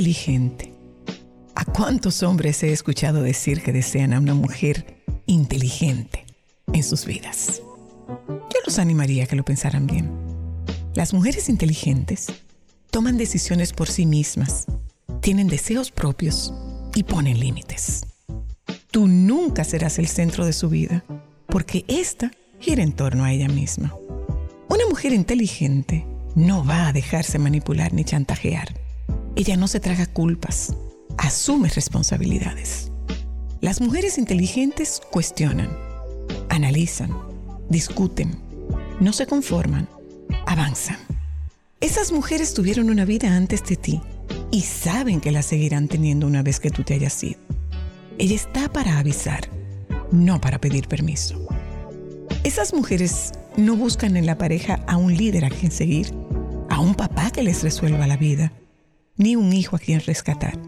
inteligente. ¿A cuántos hombres he escuchado decir que desean a una mujer inteligente en sus vidas? Yo los animaría a que lo pensaran bien. Las mujeres inteligentes toman decisiones por sí mismas, tienen deseos propios y ponen límites. Tú nunca serás el centro de su vida porque ésta gira en torno a ella misma. Una mujer inteligente no va a dejarse manipular ni chantajear. Ella no se traga culpas, asume responsabilidades. Las mujeres inteligentes cuestionan, analizan, discuten, no se conforman, avanzan. Esas mujeres tuvieron una vida antes de ti y saben que la seguirán teniendo una vez que tú te hayas ido. Ella está para avisar, no para pedir permiso. Esas mujeres no buscan en la pareja a un líder a quien seguir, a un papá que les resuelva la vida, ni un hijo a quien rescatar.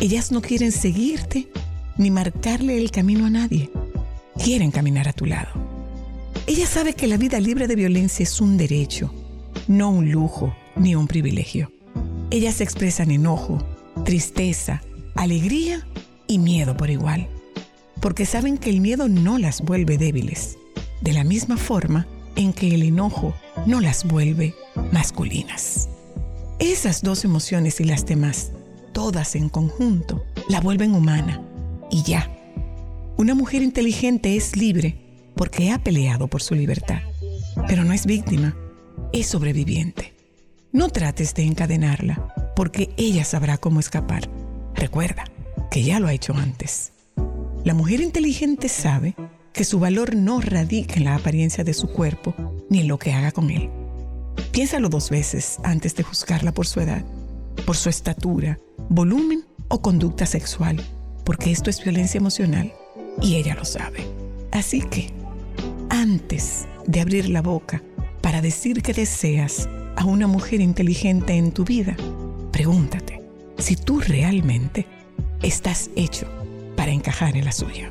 Ellas no quieren seguirte ni marcarle el camino a nadie. Quieren caminar a tu lado. Ella sabe que la vida libre de violencia es un derecho, no un lujo ni un privilegio. Ellas expresan enojo, tristeza, alegría y miedo por igual, porque saben que el miedo no las vuelve débiles, de la misma forma en que el enojo no las vuelve masculinas. Esas dos emociones y las demás, todas en conjunto, la vuelven humana y ya. Una mujer inteligente es libre porque ha peleado por su libertad, pero no es víctima, es sobreviviente. No trates de encadenarla, porque ella sabrá cómo escapar. Recuerda que ya lo ha hecho antes. La mujer inteligente sabe que su valor no radica en la apariencia de su cuerpo ni en lo que haga con él. Piénsalo dos veces antes de juzgarla por su edad, por su estatura, volumen o conducta sexual, porque esto es violencia emocional y ella lo sabe. Así que, antes de abrir la boca para decir que deseas a una mujer inteligente en tu vida, pregúntate si tú realmente estás hecho para encajar en la suya.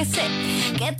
Que sé que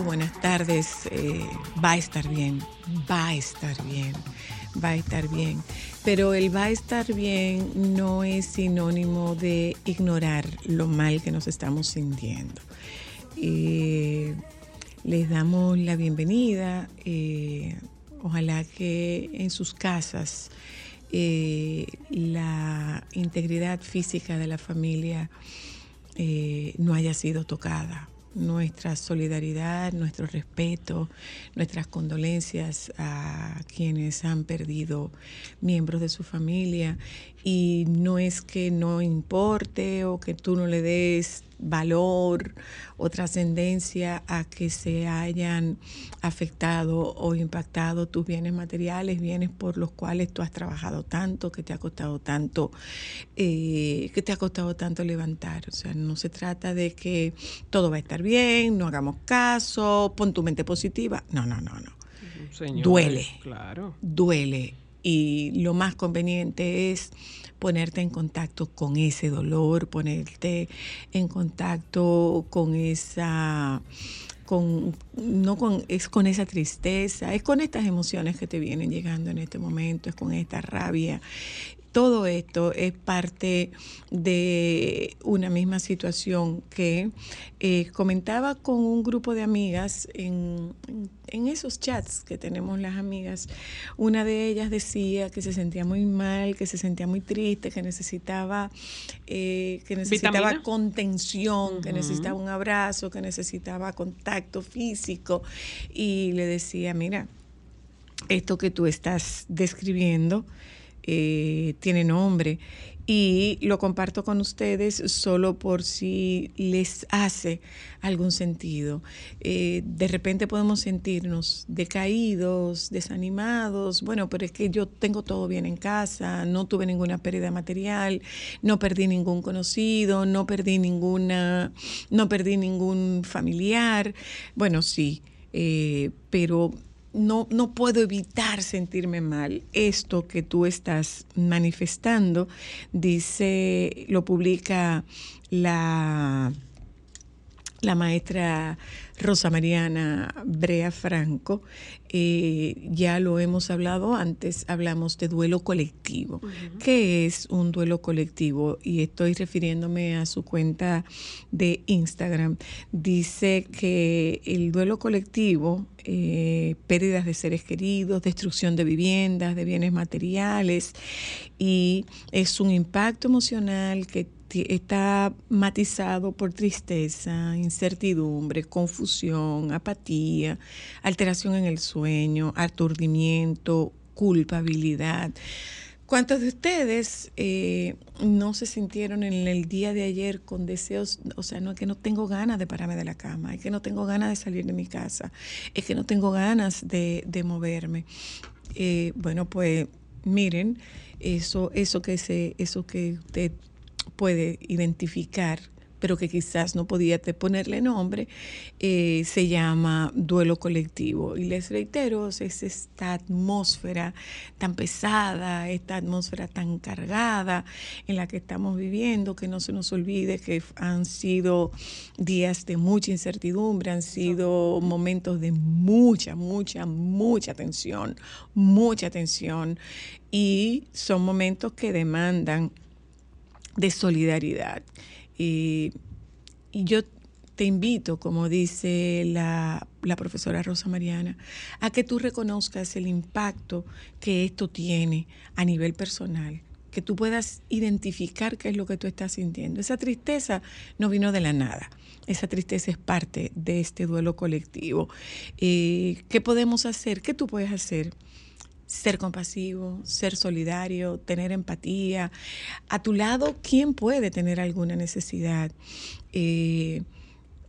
buenas tardes. eh, va a estar bien, va a estar bien, va a estar bien. Pero el va a estar bien no es sinónimo de ignorar lo mal que nos estamos sintiendo. Eh, les damos la bienvenida. eh, ojalá que en sus casas la integridad física de la familia no haya sido tocada. Nuestra solidaridad, nuestro respeto, nuestras condolencias a quienes han perdido miembros de su familia. Y no es que no importe o que tú no le des valor o trascendencia a que se hayan afectado o impactado tus bienes materiales, bienes por los cuales tú has trabajado tanto, que te ha costado tanto, eh, que te ha costado tanto levantar. O sea, no se trata de que todo va a estar bien, no hagamos caso, pon tu mente positiva. No, no, no, no. Señores, Duele. Claro. Duele y lo más conveniente es ponerte en contacto con ese dolor, ponerte en contacto con esa con no con es con esa tristeza, es con estas emociones que te vienen llegando en este momento, es con esta rabia. Todo esto es parte de una misma situación que eh, comentaba con un grupo de amigas en, en esos chats que tenemos las amigas. Una de ellas decía que se sentía muy mal, que se sentía muy triste, que necesitaba, eh, que necesitaba ¿Vitamina? contención, que necesitaba un abrazo, que necesitaba contacto físico. Y le decía, mira, esto que tú estás describiendo eh, tiene nombre y lo comparto con ustedes solo por si les hace algún sentido. Eh, de repente podemos sentirnos decaídos, desanimados, bueno, pero es que yo tengo todo bien en casa, no tuve ninguna pérdida material, no perdí ningún conocido, no perdí ninguna, no perdí ningún familiar. Bueno, sí, eh, pero no, no puedo evitar sentirme mal. Esto que tú estás manifestando, dice, lo publica la, la maestra Rosa Mariana Brea Franco. Eh, ya lo hemos hablado antes, hablamos de duelo colectivo. ¿Qué es un duelo colectivo? Y estoy refiriéndome a su cuenta de Instagram. Dice que el duelo colectivo, eh, pérdidas de seres queridos, destrucción de viviendas, de bienes materiales, y es un impacto emocional que está matizado por tristeza, incertidumbre, confusión, apatía, alteración en el sueño, aturdimiento, culpabilidad. ¿Cuántos de ustedes eh, no se sintieron en el día de ayer con deseos? O sea, no es que no tengo ganas de pararme de la cama, es que no tengo ganas de salir de mi casa, es que no tengo ganas de, de moverme. Eh, bueno, pues miren, eso, eso que se, eso que usted puede identificar, pero que quizás no podía ponerle nombre, eh, se llama duelo colectivo. Y les reitero, es esta atmósfera tan pesada, esta atmósfera tan cargada en la que estamos viviendo, que no se nos olvide que han sido días de mucha incertidumbre, han sido momentos de mucha, mucha, mucha tensión, mucha tensión. Y son momentos que demandan de solidaridad. Y, y yo te invito, como dice la, la profesora Rosa Mariana, a que tú reconozcas el impacto que esto tiene a nivel personal, que tú puedas identificar qué es lo que tú estás sintiendo. Esa tristeza no vino de la nada. Esa tristeza es parte de este duelo colectivo. Eh, ¿Qué podemos hacer? ¿Qué tú puedes hacer? Ser compasivo, ser solidario, tener empatía. A tu lado, ¿quién puede tener alguna necesidad? Eh,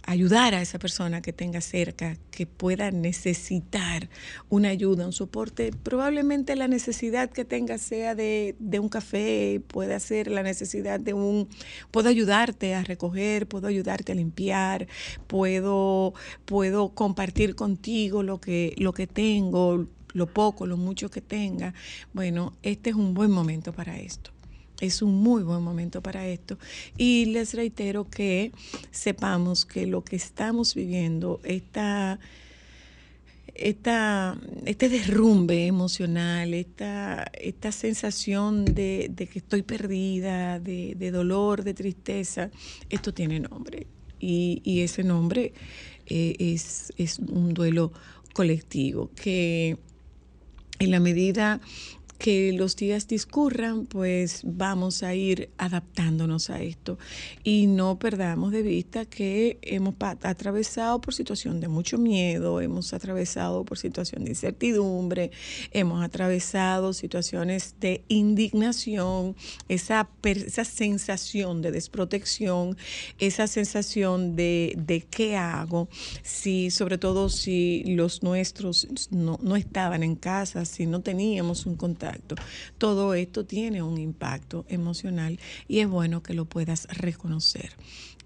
ayudar a esa persona que tenga cerca, que pueda necesitar una ayuda, un soporte. Probablemente la necesidad que tenga sea de, de, un café, puede ser la necesidad de un, puedo ayudarte a recoger, puedo ayudarte a limpiar, puedo, puedo compartir contigo lo que, lo que tengo, lo poco, lo mucho que tenga. Bueno, este es un buen momento para esto es un muy buen momento para esto. Y les reitero que sepamos que lo que estamos viviendo, esta, esta, este derrumbe emocional, esta, esta sensación de, que estoy perdida, de, dolor, de tristeza, esto tiene nombre. Y, y ese nombre eh, es, es un duelo colectivo que en la medida que los días discurran, pues vamos a ir adaptándonos a esto. Y no perdamos de vista que hemos atravesado por situación de mucho miedo, hemos atravesado por situación de incertidumbre, hemos atravesado situaciones de indignación, esa, esa sensación de desprotección, esa sensación de, de qué hago, si sobre todo si los nuestros no, no estaban en casa, si no teníamos un contacto todo esto tiene un impacto emocional y es bueno que lo puedas reconocer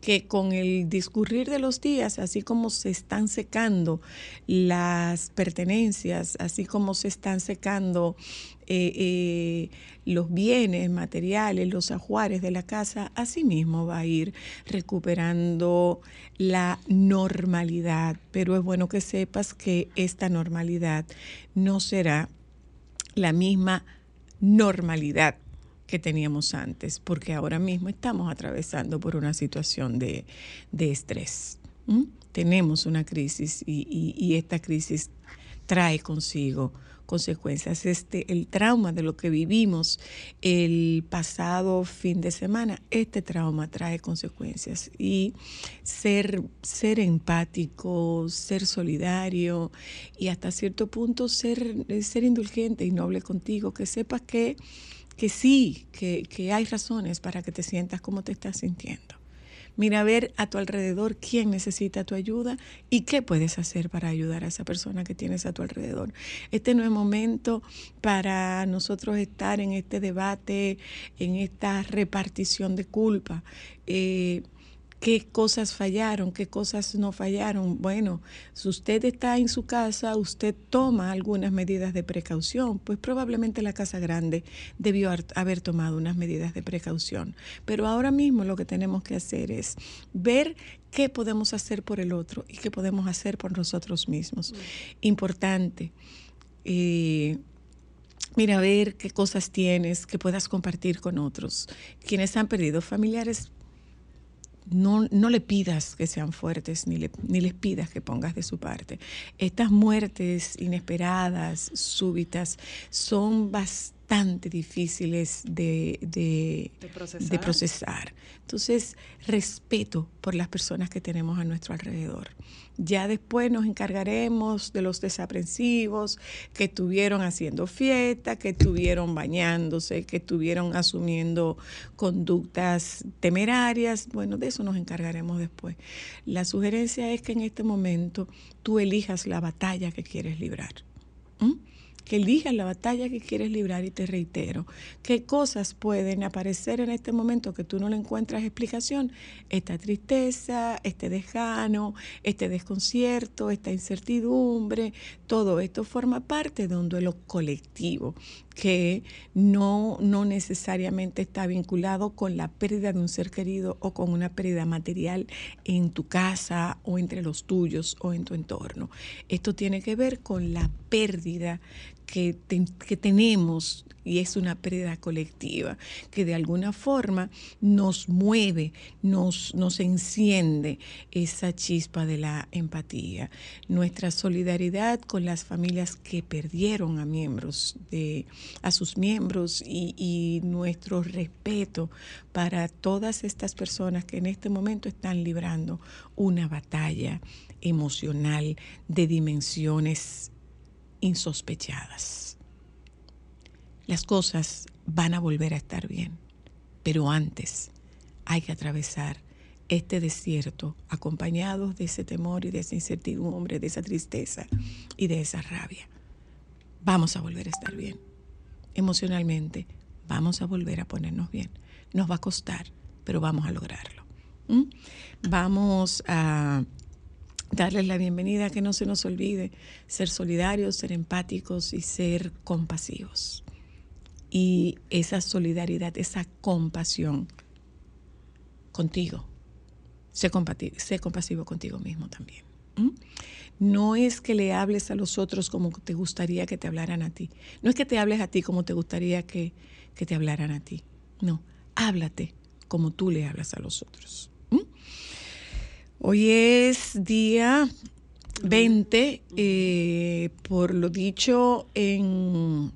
que con el discurrir de los días, así como se están secando las pertenencias, así como se están secando eh, eh, los bienes materiales, los ajuares de la casa, así mismo va a ir recuperando la normalidad. Pero es bueno que sepas que esta normalidad no será la misma normalidad que teníamos antes, porque ahora mismo estamos atravesando por una situación de, de estrés. Tenemos una crisis y, y, y esta crisis trae consigo consecuencias. Este, el trauma de lo que vivimos el pasado fin de semana, este trauma trae consecuencias. Y ser, ser empático, ser solidario y hasta cierto punto ser, ser indulgente y noble contigo, que sepas que, que sí, que, que hay razones para que te sientas como te estás sintiendo. Mira a ver a tu alrededor quién necesita tu ayuda y qué puedes hacer para ayudar a esa persona que tienes a tu alrededor. Este no es momento para nosotros estar en este debate, en esta repartición de culpa. Eh, qué cosas fallaron, qué cosas no fallaron. Bueno, si usted está en su casa, usted toma algunas medidas de precaución, pues probablemente la casa grande debió haber tomado unas medidas de precaución. Pero ahora mismo lo que tenemos que hacer es ver qué podemos hacer por el otro y qué podemos hacer por nosotros mismos. Importante. Eh, mira, ver qué cosas tienes que puedas compartir con otros. Quienes han perdido familiares no, no, le pidas que sean fuertes, ni, le, ni, les pidas que pongas de su parte. Estas muertes inesperadas, súbitas, son bastante difíciles de, de, de, procesar. de, procesar. Entonces, respeto por las personas que tenemos a nuestro alrededor. Ya después nos encargaremos de los desaprensivos que estuvieron haciendo fiesta, que estuvieron bañándose, que estuvieron asumiendo conductas temerarias. Bueno, de eso nos encargaremos después. La sugerencia es que en este momento tú elijas la batalla que quieres librar. ¿Mm? Que elijas la batalla que quieres librar y te reitero, qué cosas pueden aparecer en este momento que tú no le encuentras explicación, esta tristeza, este desgano, este desconcierto, esta incertidumbre, todo esto forma parte de un duelo colectivo que no, no necesariamente está vinculado con la pérdida de un ser querido o con una pérdida material en tu casa o entre los tuyos o en tu entorno. Esto tiene que ver con la pérdida que, que tenemos y es una pérdida colectiva que de alguna forma nos mueve, nos, nos enciende esa chispa de la empatía. Nuestra solidaridad con las familias que perdieron a miembros de a sus miembros y, y nuestro respeto para todas estas personas que en este momento están librando una batalla emocional de dimensiones insospechadas. Las cosas van a volver a estar bien, pero antes hay que atravesar este desierto acompañados de ese temor y de esa incertidumbre, de esa tristeza y de esa rabia. Vamos a volver a estar bien. Emocionalmente, vamos a volver a ponernos bien. Nos va a costar, pero vamos a lograrlo. ¿Mm? Vamos a darles la bienvenida, que no se nos olvide ser solidarios, ser empáticos y ser compasivos. Y esa solidaridad, esa compasión contigo. Sé, sé compasivo contigo mismo también. No es que le hables a los otros como te gustaría que te hablaran a ti. No es que te hables a ti como te gustaría que, que te hablaran a ti. No, háblate como tú le hablas a los otros. Hoy es día 20, eh, por lo dicho en,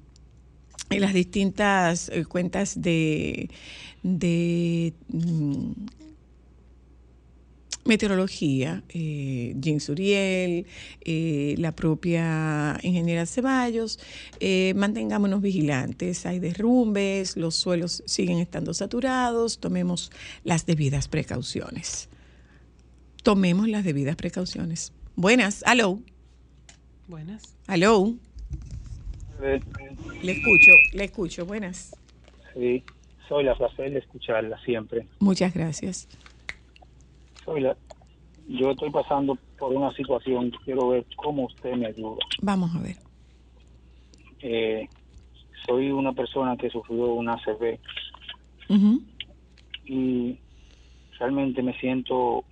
las distintas eh, cuentas de, de mm, meteorología, eh, Jean Suriel, eh, la propia ingeniera Ceballos, eh, mantengámonos vigilantes, hay derrumbes, los suelos siguen estando saturados, tomemos las debidas precauciones. Tomemos las debidas precauciones. Buenas, aló, Buenas. aló, Eh, le escucho, le escucho, buenas. Sí, soy la placer de escucharla siempre. Muchas gracias. Soy la, yo estoy pasando por una situación, quiero ver cómo usted me ayuda. Vamos a ver. Eh, soy una persona que sufrió una ACV y realmente me siento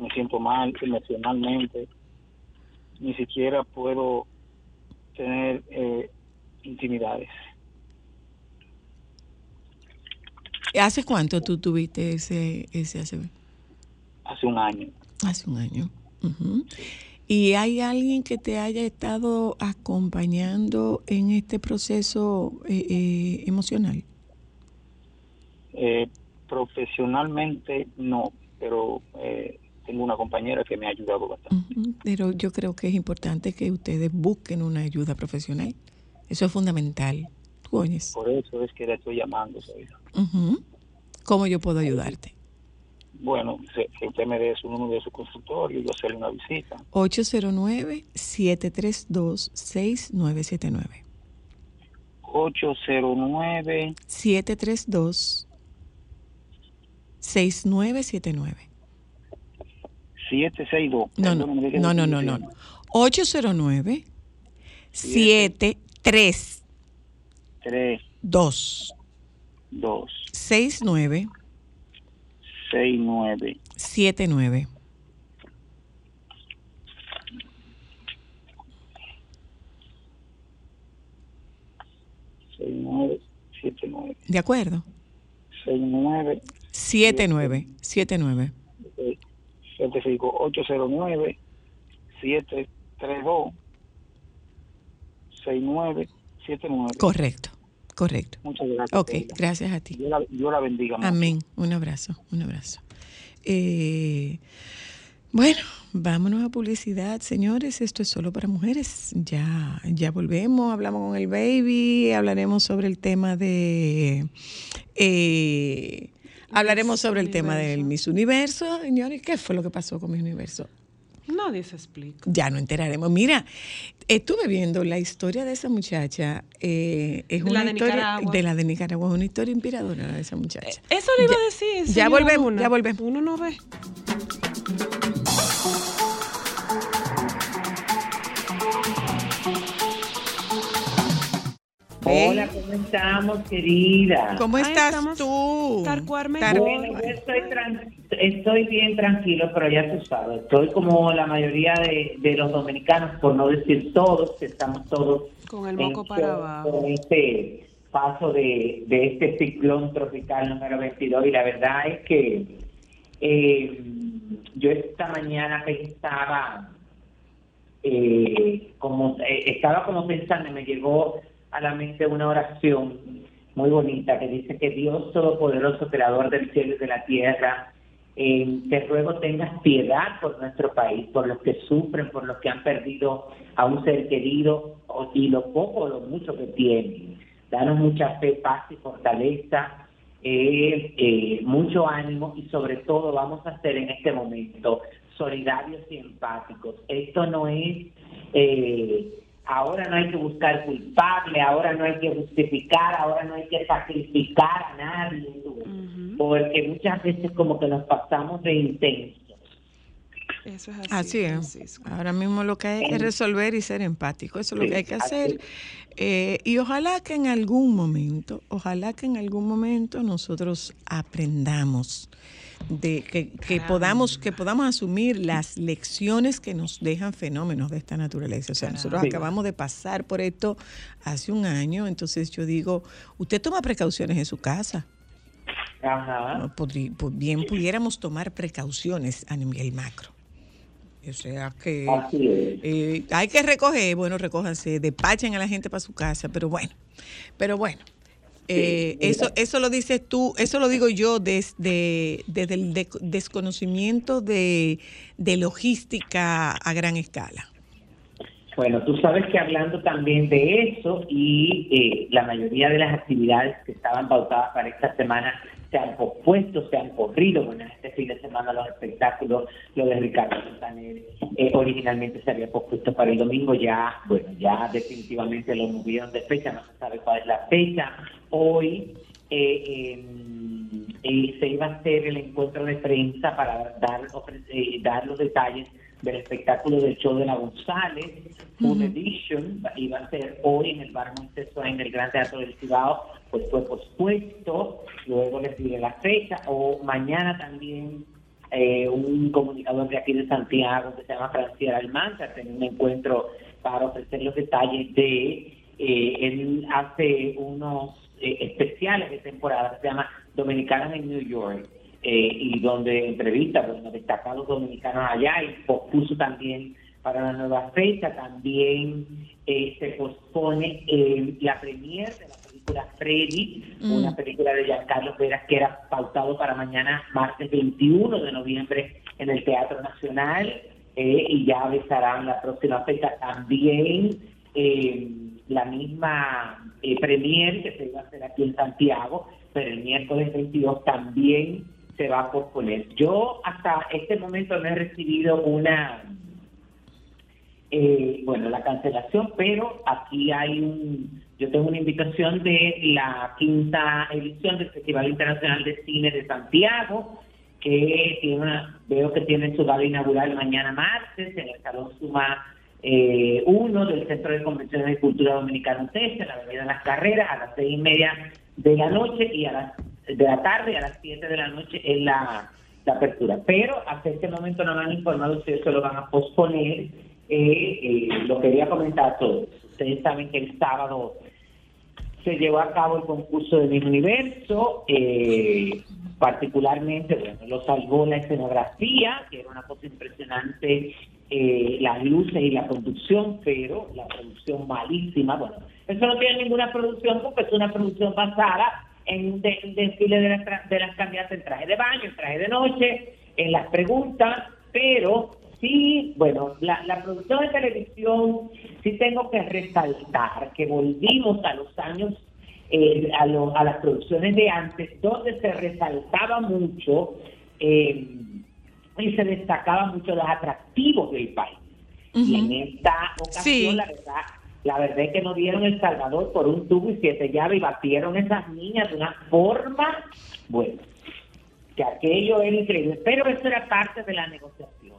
me siento mal emocionalmente. Ni siquiera puedo tener eh, intimidades. ¿Hace cuánto tú tuviste ese, ese ACV? Hace un año. Hace un año. ¿Y hay alguien que te haya estado acompañando en este proceso eh, eh, emocional? Eh, profesionalmente no, pero eh, tengo una compañera que me ha ayudado bastante. Pero yo creo que es importante que ustedes busquen una ayuda profesional. Eso es fundamental. ¿Tú oyes? Por eso es que le estoy llamando. Zoila. Ujú. ¿Cómo yo puedo ayudarte? Bueno, que usted me dé su número de su consultorio y yo hacerle una visita. 809-732-6979. 809 732-6979. 762. No, no, Perdóneme, ¿qué no, no, no, no. 809 73 3, 2 2, 69 6, 9. 79. seis nueve siete nueve ¿De acuerdo? seis nueve 79. 79. Certifico 809 732 6979 Correcto, correcto. Muchas gracias. Ok, gracias a ti. Dios la, bendiga. mucho. Amén. Un abrazo, un abrazo. Eh, bueno, vámonos a publicidad, señores. Esto es solo para mujeres. Ya, ya volvemos, hablamos con el baby, hablaremos sobre el tema de. eh, hablaremos sobre el tema del Miss Universo. Señores, ¿qué fue lo que pasó con Miss Universo? Nadie se explica. Ya no enteraremos. Mira, estuve viendo la historia de esa muchacha. eh, es De una la de historia Nicaragua. de la de Nicaragua. Es una historia inspiradora la de esa muchacha. Eso le iba Ya- a decir. ya volvemos, ya volvemos. Uno no ve. Hola, ¿cómo estamos, querida? ¿Cómo estás tú? Bueno, yo estoy, estoy bien tranquilo, pero ya tú sabes, estoy como la mayoría de, de los dominicanos, por no decir todos, que estamos todos Con el en moco para abajo. con este paso de, de este ciclón tropical número 22 y la verdad es que eh, yo esta mañana pensaba eh, como eh, estaba como pensando y me llegó a la mente una oración muy bonita que dice que Dios Todopoderoso, Creador del cielo y de la tierra, eh, te ruego tengas piedad por nuestro país, por los que sufren, por los que han perdido a un ser querido y lo poco o lo mucho que tienen. Danos mucha fe, paz y fortaleza, eh, eh, mucho ánimo y sobre todo vamos a ser en este momento solidarios y empáticos. Esto no es, eh, ahora no hay que buscar culpable, ahora no hay que justificar, ahora no hay que sacrificar a nadie, porque muchas veces como que nos pasamos de intensos. Eso es así. Así es. Francisco. Ahora mismo lo que hay es resolver y ser empático. Eso es lo Sí, que hay que hacer. Eh, y ojalá que en algún momento, ojalá que en algún momento nosotros aprendamos de que, que podamos que podamos asumir las lecciones que nos dejan fenómenos de esta naturaleza. O sea, nosotros Sí. acabamos de pasar por esto hace un año, entonces yo digo, usted toma precauciones en su casa. Ajá. Bien pudiéramos tomar precauciones a nivel macro. O sea que eh, hay que recoger, bueno, recójanse, despachen a la gente para su casa, pero bueno, pero bueno. Eh, Sí, eso, eso lo dices tú, eso lo digo yo desde, desde el de- desconocimiento de, de logística a gran escala. Bueno, tú sabes que hablando también de eso y eh, la mayoría de las actividades que estaban pautadas para esta semana se han pospuesto, se han corrido. Bueno, este fin de semana los espectáculos, lo de Ricardo Montaner, eh, originalmente se había pospuesto para el domingo, ya, bueno, ya definitivamente lo movieron de fecha, no se sabe cuál es la fecha. Hoy eh, em, eh, se iba a hacer el encuentro de prensa para dar, ofre- eh, dar los detalles del espectáculo del show de la González, Full Edition, iba a ser hoy en el Bar Montessori en el Gran Teatro del Cibao, pues fue pospuesto, luego les diré la fecha, o mañana también eh, un comunicador de aquí de Santiago que se llama Franciela Almanza tiene un encuentro para ofrecer los detalles de, eh, él hace unos eh, especiales de temporada se llama Dominicanos en New York, eh, y donde entrevista bueno, destacados dominicanos allá y pospuso también para la nueva fecha, también eh, se pospone eh, la premier de la película Freddy, Mm. una película de Giancarlo Veras que era pautado para mañana, martes 21 de noviembre, en el Teatro Nacional, eh, y ya avisarán la próxima fecha también. eh, la misma eh, premier que se iba a hacer aquí en Santiago, pero el miércoles 22 también se va a posponer. Yo hasta este momento no he recibido una, eh, bueno, la cancelación, pero aquí hay un, yo tengo una invitación de la quinta edición del Festival Internacional de Cine de Santiago, que tiene una, veo que tiene su gala inaugural mañana martes en el Salón Suma eh, 1 del Centro de Convenciones de Cultura Dominicana en la Avenida Las Carreras, a las seis y media de la noche y a las de la tarde a las 7 de la noche en la, la apertura. Pero hasta este momento no me han informado si eso lo van a posponer. Eh, eh, lo quería comentar a todos. Ustedes saben que el sábado se llevó a cabo el concurso de Miss Universo, eh, particularmente, bueno, lo salvó la escenografía, que era una cosa impresionante, eh, las luces y la producción, pero la producción malísima, bueno, eso no tiene ninguna producción porque es una producción basada en un de- desfile de las, de las candidatas en traje de baño, en traje de noche, en las preguntas, pero sí, bueno, la, producción de televisión, sí tengo que resaltar que volvimos a los años, eh, a las producciones de antes, donde se resaltaba mucho eh, y se destacaba mucho los atractivos del país. Y en esta ocasión, Sí. la verdad, la verdad es que nos dieron El Salvador por un tubo y siete llaves y batieron esas niñas de una forma, bueno, que aquello era increíble. Pero eso era parte de la negociación.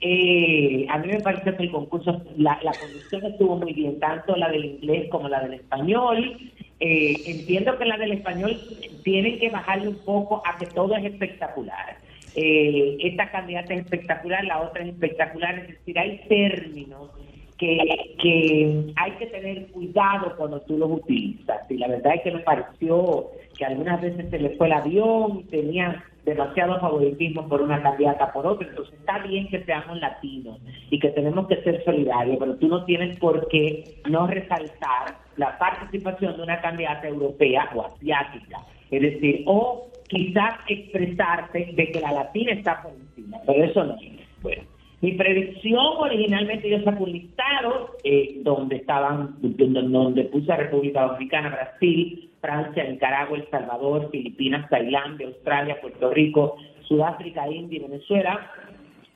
Eh, a mí me parece que el concurso, la, la conducción estuvo muy bien, tanto la del inglés como la del español. Eh, entiendo que la del español tienen que bajarle un poco a que todo es espectacular. Eh, esta candidata es espectacular, la otra es espectacular, es decir, hay términos que, que hay que tener cuidado cuando tú los utilizas. Y la verdad es que me pareció que algunas veces se le fue el avión, tenía demasiado favoritismo por una candidata por otra. Entonces está bien que seamos latinos y que tenemos que ser solidarios, pero tú no tienes por qué no resaltar la participación de una candidata europea o asiática. Es decir, o quizás expresarte de que la latina está por encima, pero eso no es. Bueno, mi predicción originalmente yo saco un listado eh, donde estaban, donde, puse a República Dominicana, Brasil, Francia, Nicaragua, El Salvador, Filipinas, Tailandia, Australia, Puerto Rico, Sudáfrica, India y Venezuela.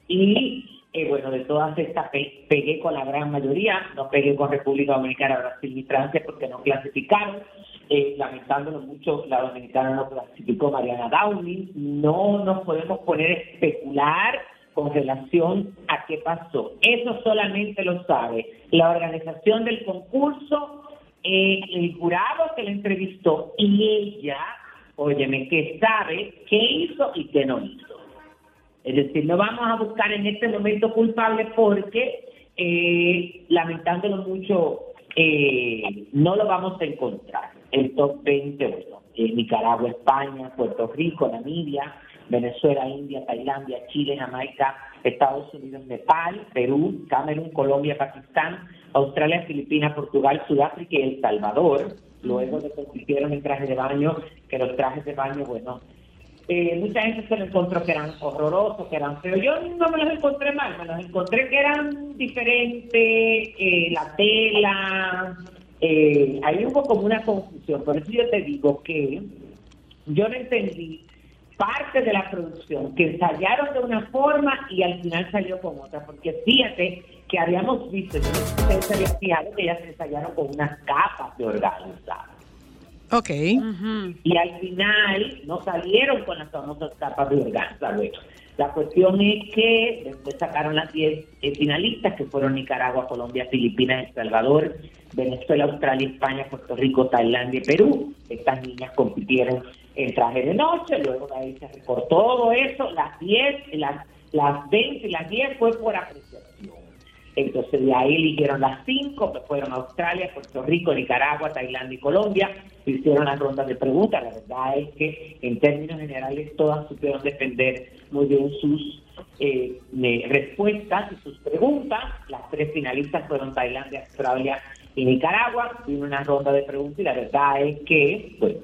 Y eh, bueno, de todas estas pe- pegué con la gran mayoría, no pegué con República Dominicana, Brasil ni Francia porque no clasificaron. Eh, lamentándolo mucho, la dominicana no clasificó Mariana Downing. No nos podemos poner a especular con relación a qué pasó. Eso solamente lo sabe la organización del concurso, eh, el jurado que la entrevistó y ella, óyeme, que sabe qué hizo y qué no hizo. Es decir, no vamos a buscar en este momento culpables porque, eh, lamentándolo mucho, no lo vamos a encontrar. El top 20, bueno, eh, Nicaragua, España, Puerto Rico, Namibia, Venezuela, India, Tailandia, Chile, Jamaica, Estados Unidos, Nepal, Perú, Camerún, Colombia, Pakistán, Australia, Filipinas, Portugal, Sudáfrica y El Salvador. Luego de que compitieron en trajes de baño, que los trajes de baño, bueno, eh, mucha gente se lo encontró que eran horrorosos, que eran feos. Yo no me los encontré mal, me los encontré que eran diferentes, eh, la tela, eh, ahí hubo como una confusión. Por eso yo te digo que yo no entendí parte de la producción, que ensayaron de una forma y al final salió con otra, porque fíjate que habíamos visto, yo no sé si fijado que ellas ensayaron con unas capas de organza Ok. y al final no salieron con las famosas capas de organza. Bueno, la cuestión es que después sacaron las 10 eh, finalistas, que fueron Nicaragua, Colombia, Filipinas, El Salvador, Venezuela, Australia, España, Puerto Rico, Tailandia y Perú. Estas niñas compitieron en traje de noche, luego de ahí se recortó todo eso, las 10, las, las 20 y las 10 fue por apreciación. Entonces de ahí eligieron las cinco, que fueron Australia, Puerto Rico, Nicaragua, Tailandia y Colombia. Hicieron las rondas de preguntas. La verdad es que en términos generales todas supieron defender muy bien sus eh, respuestas y sus preguntas. Las tres finalistas fueron Tailandia, Australia y Nicaragua. Vino una ronda de preguntas y la verdad es que, bueno,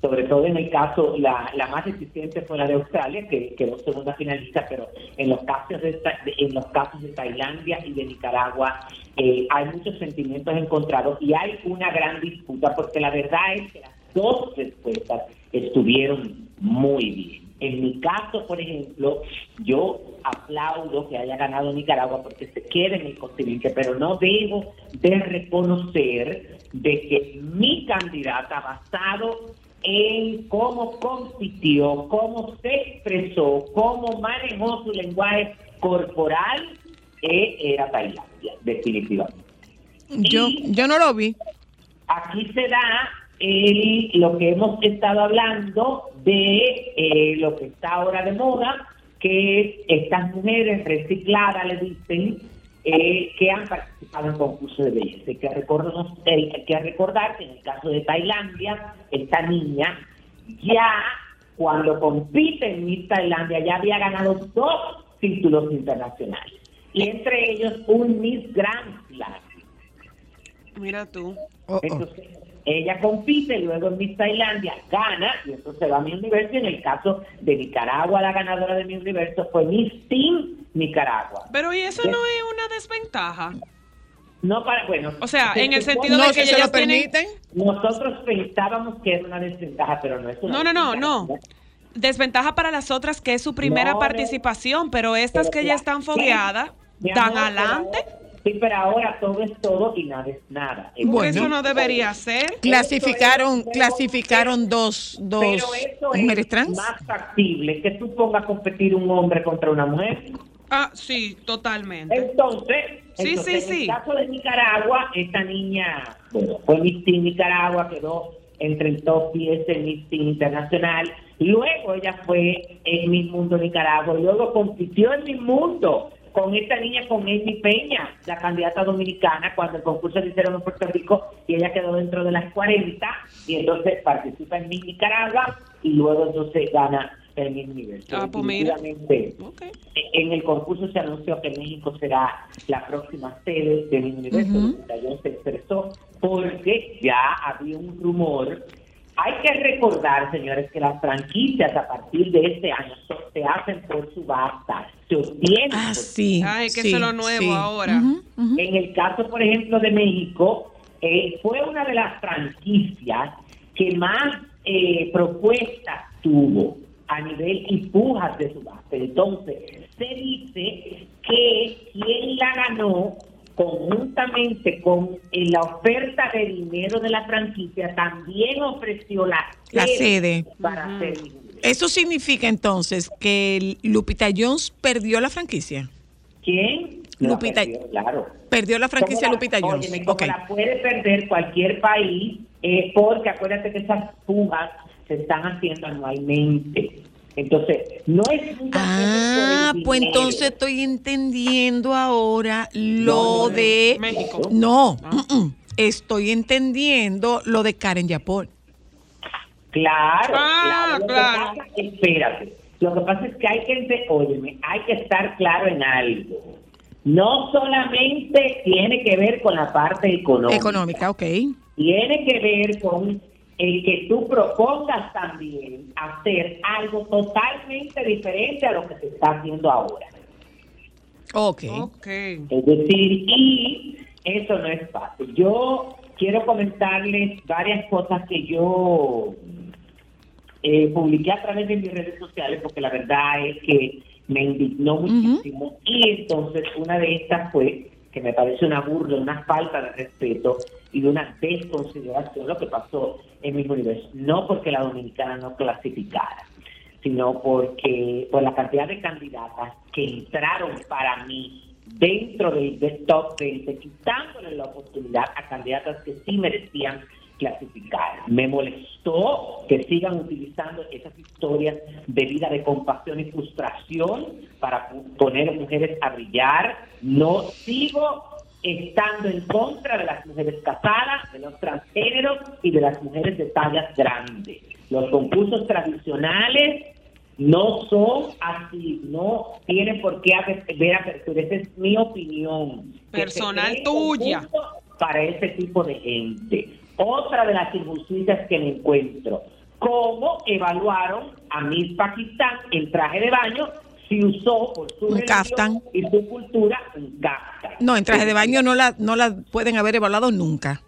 sobre todo en el caso, la, la más eficiente fue la de Australia, que quedó segunda finalista, pero en los casos de, en los casos de Tailandia y de Nicaragua eh, hay muchos sentimientos encontrados y hay una gran disputa, porque la verdad es que las dos respuestas estuvieron muy bien. En mi caso, por ejemplo, yo aplaudo que haya ganado Nicaragua porque se quede en el continente, pero no debo de reconocer de que mi candidata basado en cómo compitió, cómo se expresó, cómo manejó su lenguaje corporal, eh, era Tailandia, definitivamente. Yo, yo no lo vi. Aquí se da el, lo que hemos estado hablando de eh, lo que está ahora de moda, que es estas mujeres recicladas, le dicen, eh, que han participado en concursos de belleza. Hay que, recordarnos, eh, hay que recordar que en el caso de Tailandia, esta niña ya cuando compite en Miss Tailandia ya había ganado dos títulos internacionales. Y entre ellos un Miss Grand Slam. Mira tú. Oh, oh. Entonces, ella compite, luego en Miss Tailandia gana, y entonces va a Miss Universo. Y en el caso de Nicaragua, la ganadora de Miss Universo fue Miss Team Nicaragua. Pero y eso no es una desventaja. No para, bueno. O sea, se en el sentido No, de que si se lo ellas tienen- permiten. Nosotros pensábamos que era una desventaja, pero no es una No, no, no, desventaja. no. Desventaja para las otras que es su primera No, no. participación, pero estas Pero que ya están fogueadas, Mi dan pero adelante. Sí, pero ahora todo es todo y nada es nada. Bueno. eso no debería ser. Clasificaron, es- clasificaron dos, dos Pero eso mujeres es trans. más factible que tú pongas a competir un hombre contra una mujer. Ah, sí, totalmente. Entonces, Sí, entonces, sí, en sí. el caso de Nicaragua, esta niña, bueno, fue Miss Teen Nicaragua, quedó entre el top 10 del Miss Teen Internacional. Luego ella fue en Miss Mundo Nicaragua y luego compitió en Miss Mundo con esta niña, con Amy Peña, la candidata dominicana, cuando el concurso se hicieron en Puerto Rico y ella quedó dentro de las 40 y entonces participa en Nicaragua y luego entonces gana el Miss Universo. Ah, pues mira. Definitivamente, Ok. en el concurso se anunció que México será la próxima sede del universo. Ujú. Luis se expresó porque ya había un rumor. Hay que recordar, señores, que las franquicias a partir de este año so- se hacen por subasta, se obtienen. Ah, sí. Ay, que sí, eso es lo nuevo sí. ahora. En el caso, por ejemplo, de México, eh, fue una de las franquicias que más eh, propuestas tuvo a nivel y pujas de subasta. Entonces, se dice que quien la ganó conjuntamente con eh, la oferta de dinero de la franquicia también ofreció la, La sede. para hacer el universo. Eso significa entonces que Lupita Jones perdió la franquicia. ¿Quién? Lupita- perdió, claro. Perdió la franquicia la- Lupita Jones. óyeme, como Ok. la puede perder cualquier país, eh, porque acuérdate que esas fugas se están haciendo anualmente. Entonces, no es Ah, pues entonces estoy entendiendo ahora lo No, no, no. de... México. No, Ah. estoy entendiendo lo de Karen Yapol. Claro, Ah, claro. Lo que claro. pasa- espérate. Lo que pasa es que hay que, óyeme, hay que estar claro en algo. No solamente tiene que ver con la parte económica. Económica, ok. tiene que ver con el que tú propongas también hacer algo totalmente diferente a lo que se está haciendo ahora. Ok. Ok. Es decir, y eso no es fácil. Yo quiero comentarles varias cosas que yo eh, publiqué a través de mis redes sociales, porque la verdad es que me indignó muchísimo. Y entonces una de estas fue que me parece una burla, una falta de respeto y de una desconsideración lo que pasó en mi universo. No porque la dominicana no clasificara, sino porque por la cantidad de candidatas que entraron para mí dentro del, top 20, quitándole la oportunidad a candidatas que sí merecían clasificar. Me molestó que sigan utilizando esas historias de vida de compasión y frustración para poner a mujeres a brillar. No sigo estando en contra de las mujeres casadas, de los transgéneros y de las mujeres de tallas grandes. Los concursos tradicionales no son así, no tienen por qué ver apertura. Esa es mi opinión. Personal tuya. Para ese tipo de gente. Otra de las injusticias que me encuentro. ¿Cómo evaluaron a Miss Pakistán en traje de baño si usó por su Un religión y su cultura un kaftan? No, en traje de baño no la, no la pueden haber evaluado nunca.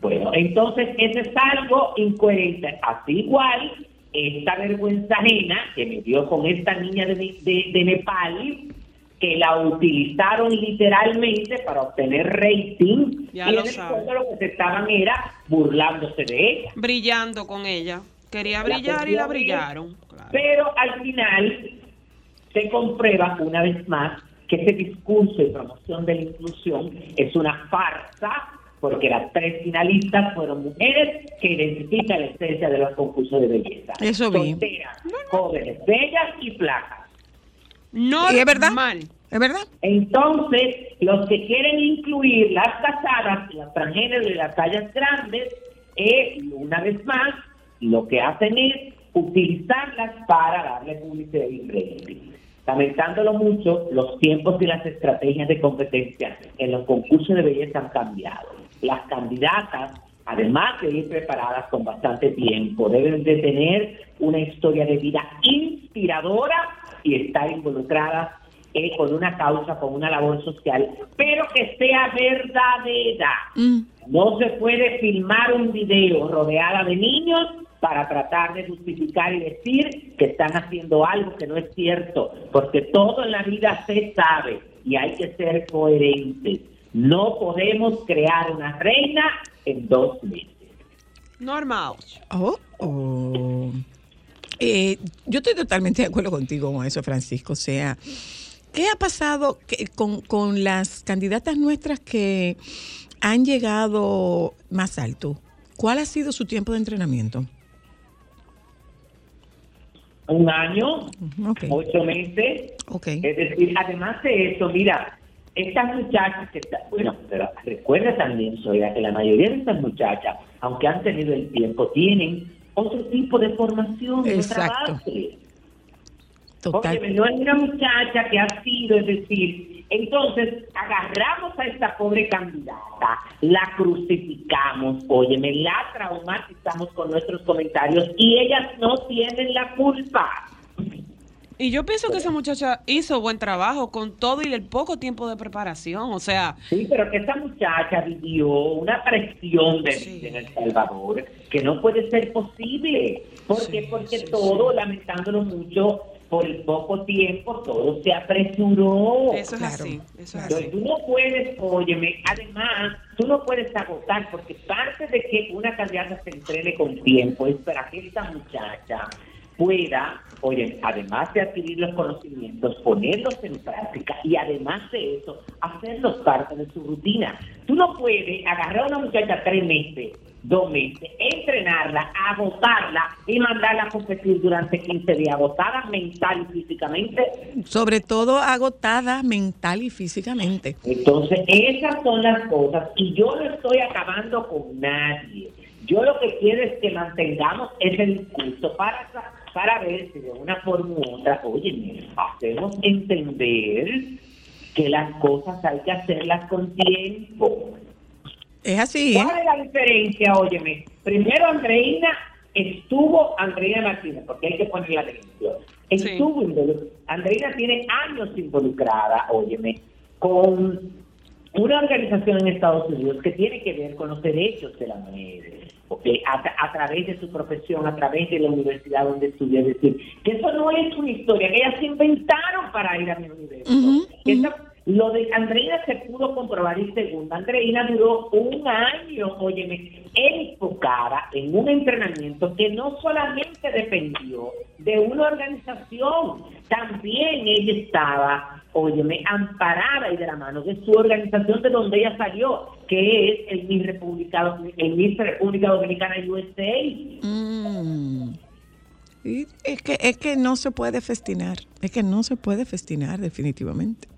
Bueno, entonces eso es algo incoherente. Así igual, esta vergüenza ajena que me dio con esta niña de, de, de Nepal, que la utilizaron literalmente para obtener rating, Ya y lo en el fondo lo que se estaban era burlándose de ella. Brillando con ella. Quería La brillar y la brillaron. Claro. Pero al final se comprueba una vez más que ese discurso y promoción de la inclusión es una farsa, porque las tres finalistas fueron mujeres que identifican la esencia de los concursos de belleza. Eso vi. Solteras, jóvenes, bellas y flacas. No ¿Y es verdad? mal. ¿Es verdad? Entonces, los que quieren incluir las casadas, las transgéneros y las tallas grandes, eh, una vez más, lo que hacen es utilizarlas para darle publicidad y. Lamentándolo mucho, los tiempos y las estrategias de competencia en los concursos de belleza han cambiado. Las candidatas, además de ir preparadas con bastante tiempo, deben de tener una historia de vida inspiradora y estar involucradas eh, con una causa, con una labor social, pero que sea verdadera. Mm. No se puede filmar un video rodeada de niños para tratar de justificar y decir que están haciendo algo que no es cierto, porque todo en la vida se sabe y hay que ser coherentes. No podemos crear una reina en dos meses. Normal. Oh, oh. Eh, yo estoy totalmente de acuerdo contigo con eso, Francisco. O sea, ¿Qué ha pasado que- con, con las candidatas nuestras que han llegado más alto? ¿Cuál ha sido su tiempo de entrenamiento? Un año, ocho meses. Es decir, además de eso, mira, estas muchachas que están, bueno, pero recuerda también, Soya, que la mayoría de estas muchachas, aunque han tenido el tiempo, tienen otro tipo de formación, de Exacto. base. Total. Oye, no es una muchacha que ha sido, es decir, entonces agarramos a esta pobre candidata, la crucificamos, óyeme, la traumatizamos con nuestros comentarios y ellas no tienen la culpa. Y yo pienso que esa muchacha hizo buen trabajo con todo y el poco tiempo de preparación. O sea, Sí, pero que esta muchacha vivió una presión de Sí. en El Salvador que no puede ser posible. ¿Por qué? Sí, Porque sí, todo, lamentándolo mucho, por el poco tiempo, todo se apresuró. eso es Claro, así. Eso es Entonces, así. tú no puedes, óyeme, además, tú no puedes agotar, porque parte de que una candidata se entrene con tiempo es para que esta muchacha pueda, oye, además de adquirir los conocimientos, ponerlos en práctica y además de eso, hacerlos parte de su rutina. Tú no puedes agarrar a una muchacha tres meses, dos meses, entrenarla, agotarla y mandarla a competir durante 15 días, agotada mental y físicamente, Sobre todo agotada mental y físicamente. entonces, esas son las cosas y yo no estoy acabando con nadie. Yo lo que quiero es que mantengamos ese discurso para, para ver si de una forma u otra, oye, hacemos entender que las cosas hay que hacerlas con tiempo. Es así, ¿eh? ¿Cuál es la diferencia? Óyeme, primero Andreina estuvo, Andreina Martínez, porque hay que poner la atención. Estuvo involu- Andreina tiene años involucrada, óyeme, con una organización en Estados Unidos que tiene que ver con los derechos de la mujer. A, tra- a través de su profesión, a través de la universidad donde estudió, es decir, que eso no es una historia, que ellas se inventaron para ir a mi universidad. Ujú, Esa- lo de Andreina se pudo comprobar y segundo, Andreina duró un año, óyeme, enfocada en un entrenamiento que no solamente dependió de una organización, también ella estaba, óyeme, amparada y de la mano de su organización de donde ella salió, que es el Miss República, Dominicana USA. Mm. Es que es que no se puede festinar, es que no se puede festinar definitivamente.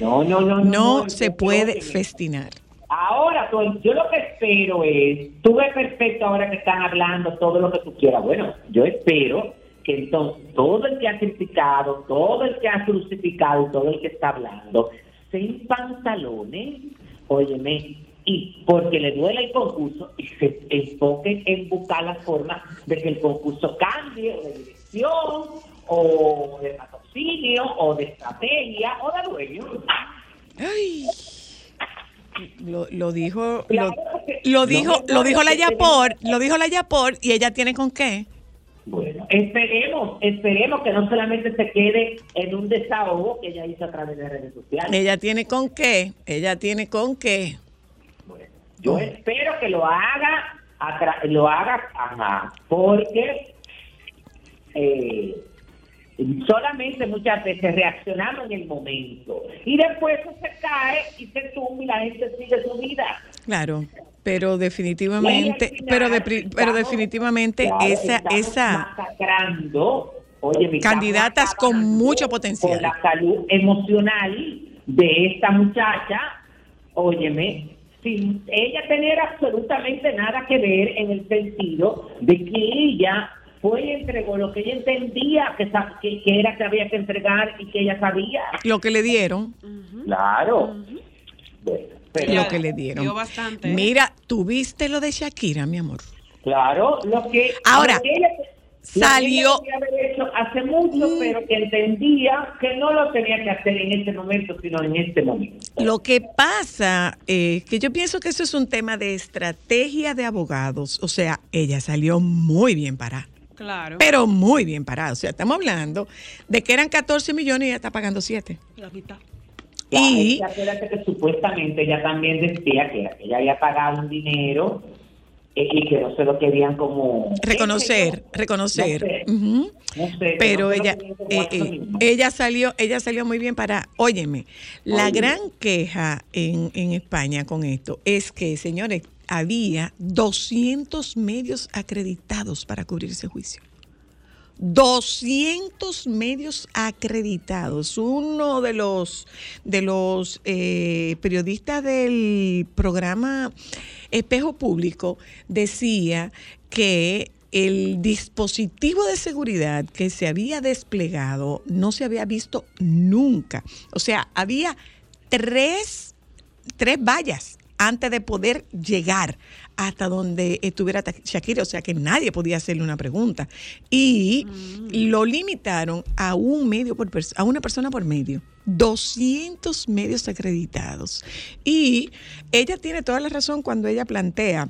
No, no, no, no. No se puede festinar. Ahora, yo lo que espero es, tú ves perfecto ahora que están hablando todo lo que tú quieras. Bueno, yo espero que entonces todo el que ha criticado, todo el que ha crucificado, todo el que está hablando, se pantalones, óyeme, y porque le duele el concurso y se enfoquen en buscar la forma de que el concurso cambie o de dirección o de o de estrategia o de dueño. Ay. Lo, lo dijo, Claro, lo, dijo, lo dijo la Yapor, lo dijo la Yapor y ella tiene con qué. Bueno, esperemos, esperemos que no solamente se quede en un desahogo que ella hizo a través de redes sociales. Ella tiene con qué, ella tiene con qué. Bueno, yo espero que lo haga, lo haga, ajá, porque eh, solamente muchas veces reaccionamos en el momento y después eso se cae y se tumba y la gente sigue su vida. Claro, pero definitivamente, final pero de, pero estamos- definitivamente claro, esa esa masacrando, oye, Candidatas con mucho potencial. Con la salud emocional de esta muchacha, óyeme, sin ella tener absolutamente nada que ver en el sentido de que ella fue y entregó lo que ella entendía que, que, que era que había que entregar y que ella sabía. lo que le dieron, Claro. Bueno, pero lo que le dieron. dio bastante, ¿eh? Mira, tuviste lo de Shakira, mi amor. Claro, lo que Ahora, lo que ella- salió- que haber hecho hace mucho, Mm. pero que entendía que no lo tenía que hacer en este momento, sino en este momento. Lo que pasa es que yo pienso que eso es un tema de estrategia de abogados. O sea, ella salió muy bien parada. Claro. Pero muy bien parada. O sea, estamos hablando de que eran 14 millones y ella está pagando 7. La mitad. Y- acuérdate que supuestamente ella también decía que ella había pagado un dinero eh, y que no se lo querían como reconocer, reconocer. No sé. No sé, Pero no ella, eh, eh, ella salió, ella salió muy bien para, óyeme, la gran queja en, en España con esto es que, señores, había 200 medios acreditados para cubrir ese juicio. 200 medios acreditados. Uno de los de los eh, periodistas del programa Espejo Público decía que el dispositivo de seguridad que se había desplegado no se había visto nunca. O sea, había tres, tres vallas antes de poder llegar hasta donde estuviera Shakira, o sea que nadie podía hacerle una pregunta. Y lo limitaron a un medio por a una persona por medio. 200 medios acreditados. Y ella tiene toda la razón cuando ella plantea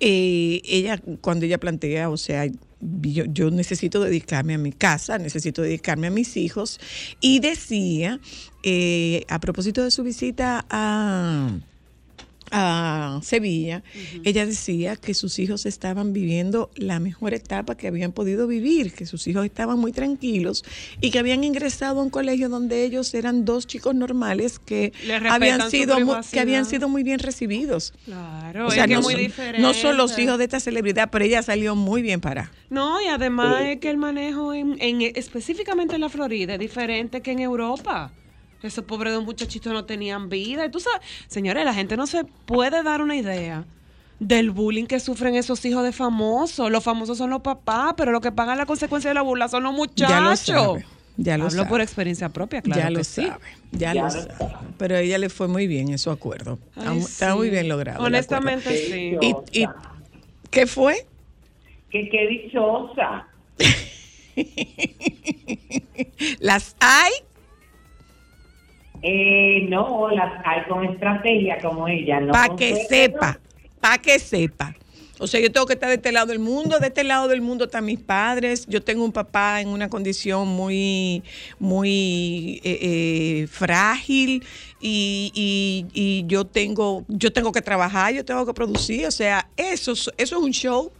eh, ella, cuando ella plantea, o sea, yo, yo necesito dedicarme a mi casa, necesito dedicarme a mis hijos, y decía, eh, a propósito de su visita a, a Sevilla, ella decía que sus hijos estaban viviendo la mejor etapa que habían podido vivir, que sus hijos estaban muy tranquilos y que habían ingresado a un colegio donde ellos eran dos chicos normales que habían sido muy, que habían sido muy bien recibidos. Claro, O sea, es que no, es muy son, diferente. no son los hijos de esta celebridad, pero ella salió muy bien para. No, y además es que el manejo en, en- específicamente en la Florida es diferente que en Europa. Esos pobres dos muchachitos no tenían vida. Y tú sabes, señores, la gente no se puede dar una idea del bullying que sufren esos hijos de famosos. Los famosos son los papás, pero los que pagan la consecuencia de la burla son los muchachos. Ya lo sabe. Ya lo Hablo sabe. por experiencia propia, claro. ya que lo sí. sabe. Ya, Ya lo lo sabe. sabe. Pero a ella le fue muy bien en su acuerdo. Está, Ay, mu- está sí. muy bien logrado. Honestamente, sí. acuerdo. ¿Y, y qué fue? Que qué dichosa. ¿Las hay? Eh, no, las hay con estrategia como ella. No para que sepa, para que sepa. O sea, yo tengo que estar de este lado del mundo, de este lado del mundo están mis padres. Yo tengo un papá en una condición muy, muy eh, eh, frágil y, y- y yo tengo, yo tengo que trabajar, yo tengo que producir. O sea, eso, es- eso es un show.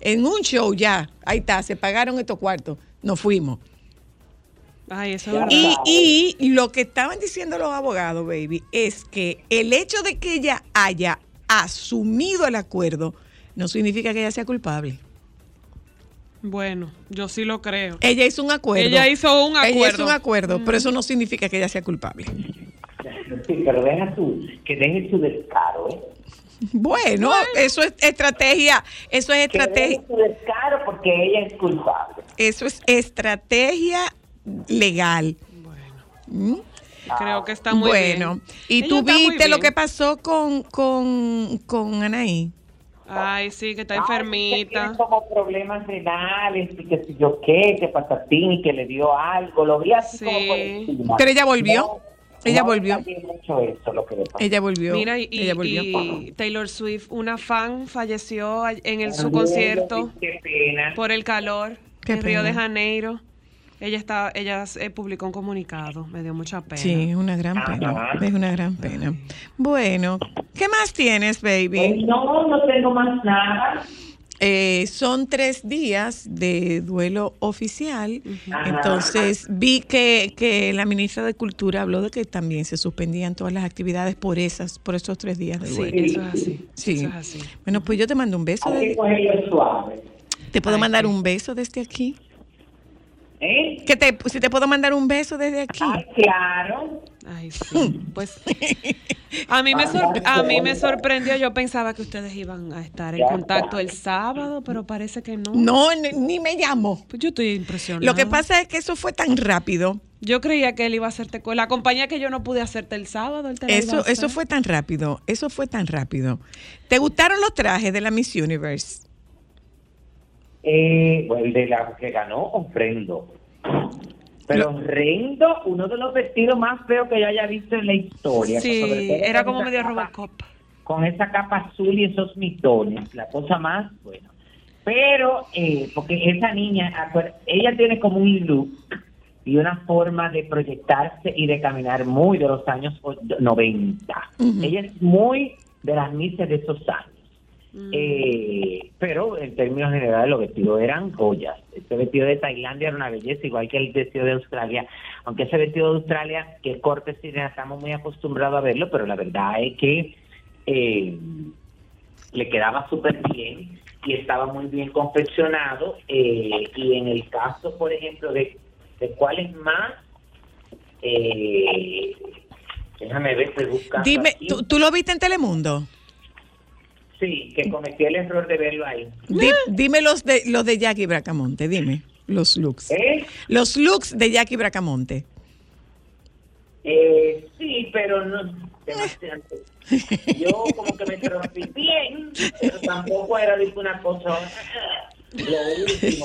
En un show ya, ahí está, se pagaron estos cuartos, nos fuimos. Ay, eso es verdad. Y, y lo que estaban diciendo los abogados, baby, es que el hecho de que ella haya asumido el acuerdo no significa que ella sea culpable. Bueno, yo sí lo creo. Ella hizo un acuerdo. Ella hizo un Ella hizo acuerdo. un acuerdo, pero eso no significa que ella sea culpable. Sí, pero deja su, que deje su descaro, ¿eh? Bueno, eso es estrategia, eso es Que estrategia, deje su descaro porque ella es culpable. eso es estrategia legal. ¿Mm? Creo que está muy bueno, bien. y Ella tú viste lo que pasó con, con, con Anaí. Ay, sí, que está Ay, que enfermita. tiene como problemas renales y que si yo qué, que patatín y que le dio algo. Lo vi así como por Sí. encima. Pero ella volvió. No, Ella no volvió. mucho eso, lo que. Ella volvió. Mira, y, ella volvió. y Taylor Swift, una fan, falleció en el, su concierto Qué pena. por el calor Qué en Río de pena. Janeiro. Ella está, ella eh, publicó un comunicado, me dio mucha pena. Sí, es una gran pena. Ajá. Es una gran pena. Bueno, ¿qué más tienes, Pues baby? no, no tengo más nada. Eh, son tres días de duelo oficial. Entonces, vi que, que la ministra de Cultura habló de que también se suspendían todas las actividades por esas, por estos tres días de Sí, duelo. eso es así. Sí. Eso es así. Bueno, pues yo te mando un beso. De- te puedo Ay, mandar sí. un beso desde aquí. ¿Eh? Que te, si te puedo mandar un beso desde aquí. Ay, claro. Ay, sí. Pues a mí me sor- a mí me sorprendió. Yo pensaba que ustedes iban a estar en contacto el sábado, pero parece que no. No, ni, ni me llamó. Pues yo estoy impresionada. Lo que pasa es que eso fue tan rápido. Yo creía que él iba a hacerte con la compañía que yo no pude hacerte el sábado. Él te la iba a Eso, eso fue tan rápido. Eso fue tan rápido. ¿Te gustaron los trajes de la Miss Universe? Eh, bueno, el de la que ganó, ofrendo. Pero horrendo, uno de los vestidos más feos que yo haya visto en la historia. Sí, era como medio Robocop. Con esa capa azul y esos mitones, la cosa más, bueno. Pero, eh, porque esa niña, ella tiene como un look y una forma de proyectarse y de caminar muy de los años o- 90. Ujú. Ella es muy de las misas de esos años. Eh, pero en términos generales los vestidos eran joyas. Este vestido de Tailandia era una belleza, igual que el vestido de Australia. Aunque ese vestido de Australia, que corte sirena, estamos muy acostumbrados a verlo, pero la verdad es que eh, le quedaba súper bien y estaba muy bien confeccionado. eh, y en el caso, por ejemplo, de, de cuál es más, eh, déjame ver, estoy buscando. Dime, aquí. ¿tú, tú lo viste en Telemundo? Sí, que cometí el error de verlo ahí. Di- dime los de, los de Jackie Bracamonte, dime. Los looks. ¿Eh? Los looks de Jackie Bracamonte. Eh, sí, pero no demasiado. Yo como que me rompí bien, pero tampoco era una cosa. Lo último,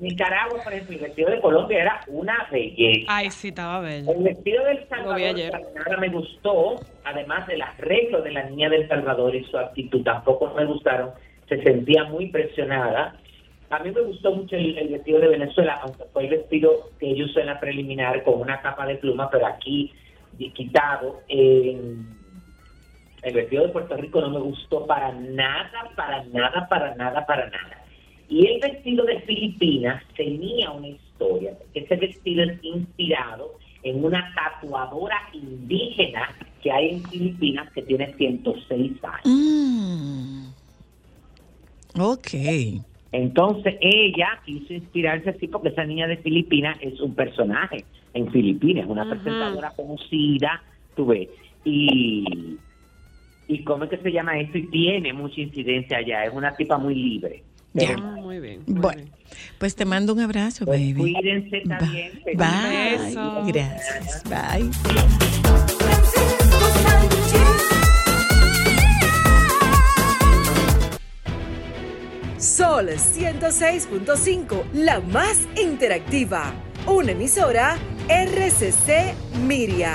Nicaragua, por ejemplo, el vestido de Colombia era una belleza. Ay, sí, estaba bello. El vestido del Salvador ayer. nada me gustó, además del arreglo de la niña del Salvador y su actitud tampoco me gustaron. Se sentía muy presionada. A mí me gustó mucho el, el vestido de Venezuela, aunque fue el vestido que ellos usó en la preliminar con una capa de pluma, pero aquí quitado. Eh, el vestido de Puerto Rico no me gustó para nada, para nada, para nada, para nada. Y el vestido de Filipinas tenía una historia. Ese vestido es inspirado en una tatuadora indígena que hay en Filipinas que tiene 106 años. Mm. Ok. Entonces ella quiso inspirarse así porque esa niña de Filipinas es un personaje en Filipinas, una presentadora conocida, tú ves. Y, y cómo es que se llama esto y tiene mucha incidencia allá, es una tipa muy libre. Ya. Ah, muy bien. muy Bueno, bien. pues te mando un abrazo, pues, baby. cuídense también. Bye. beso. Gracias. Bye. Sol 106.5, la más interactiva. Una emisora RCC Miria.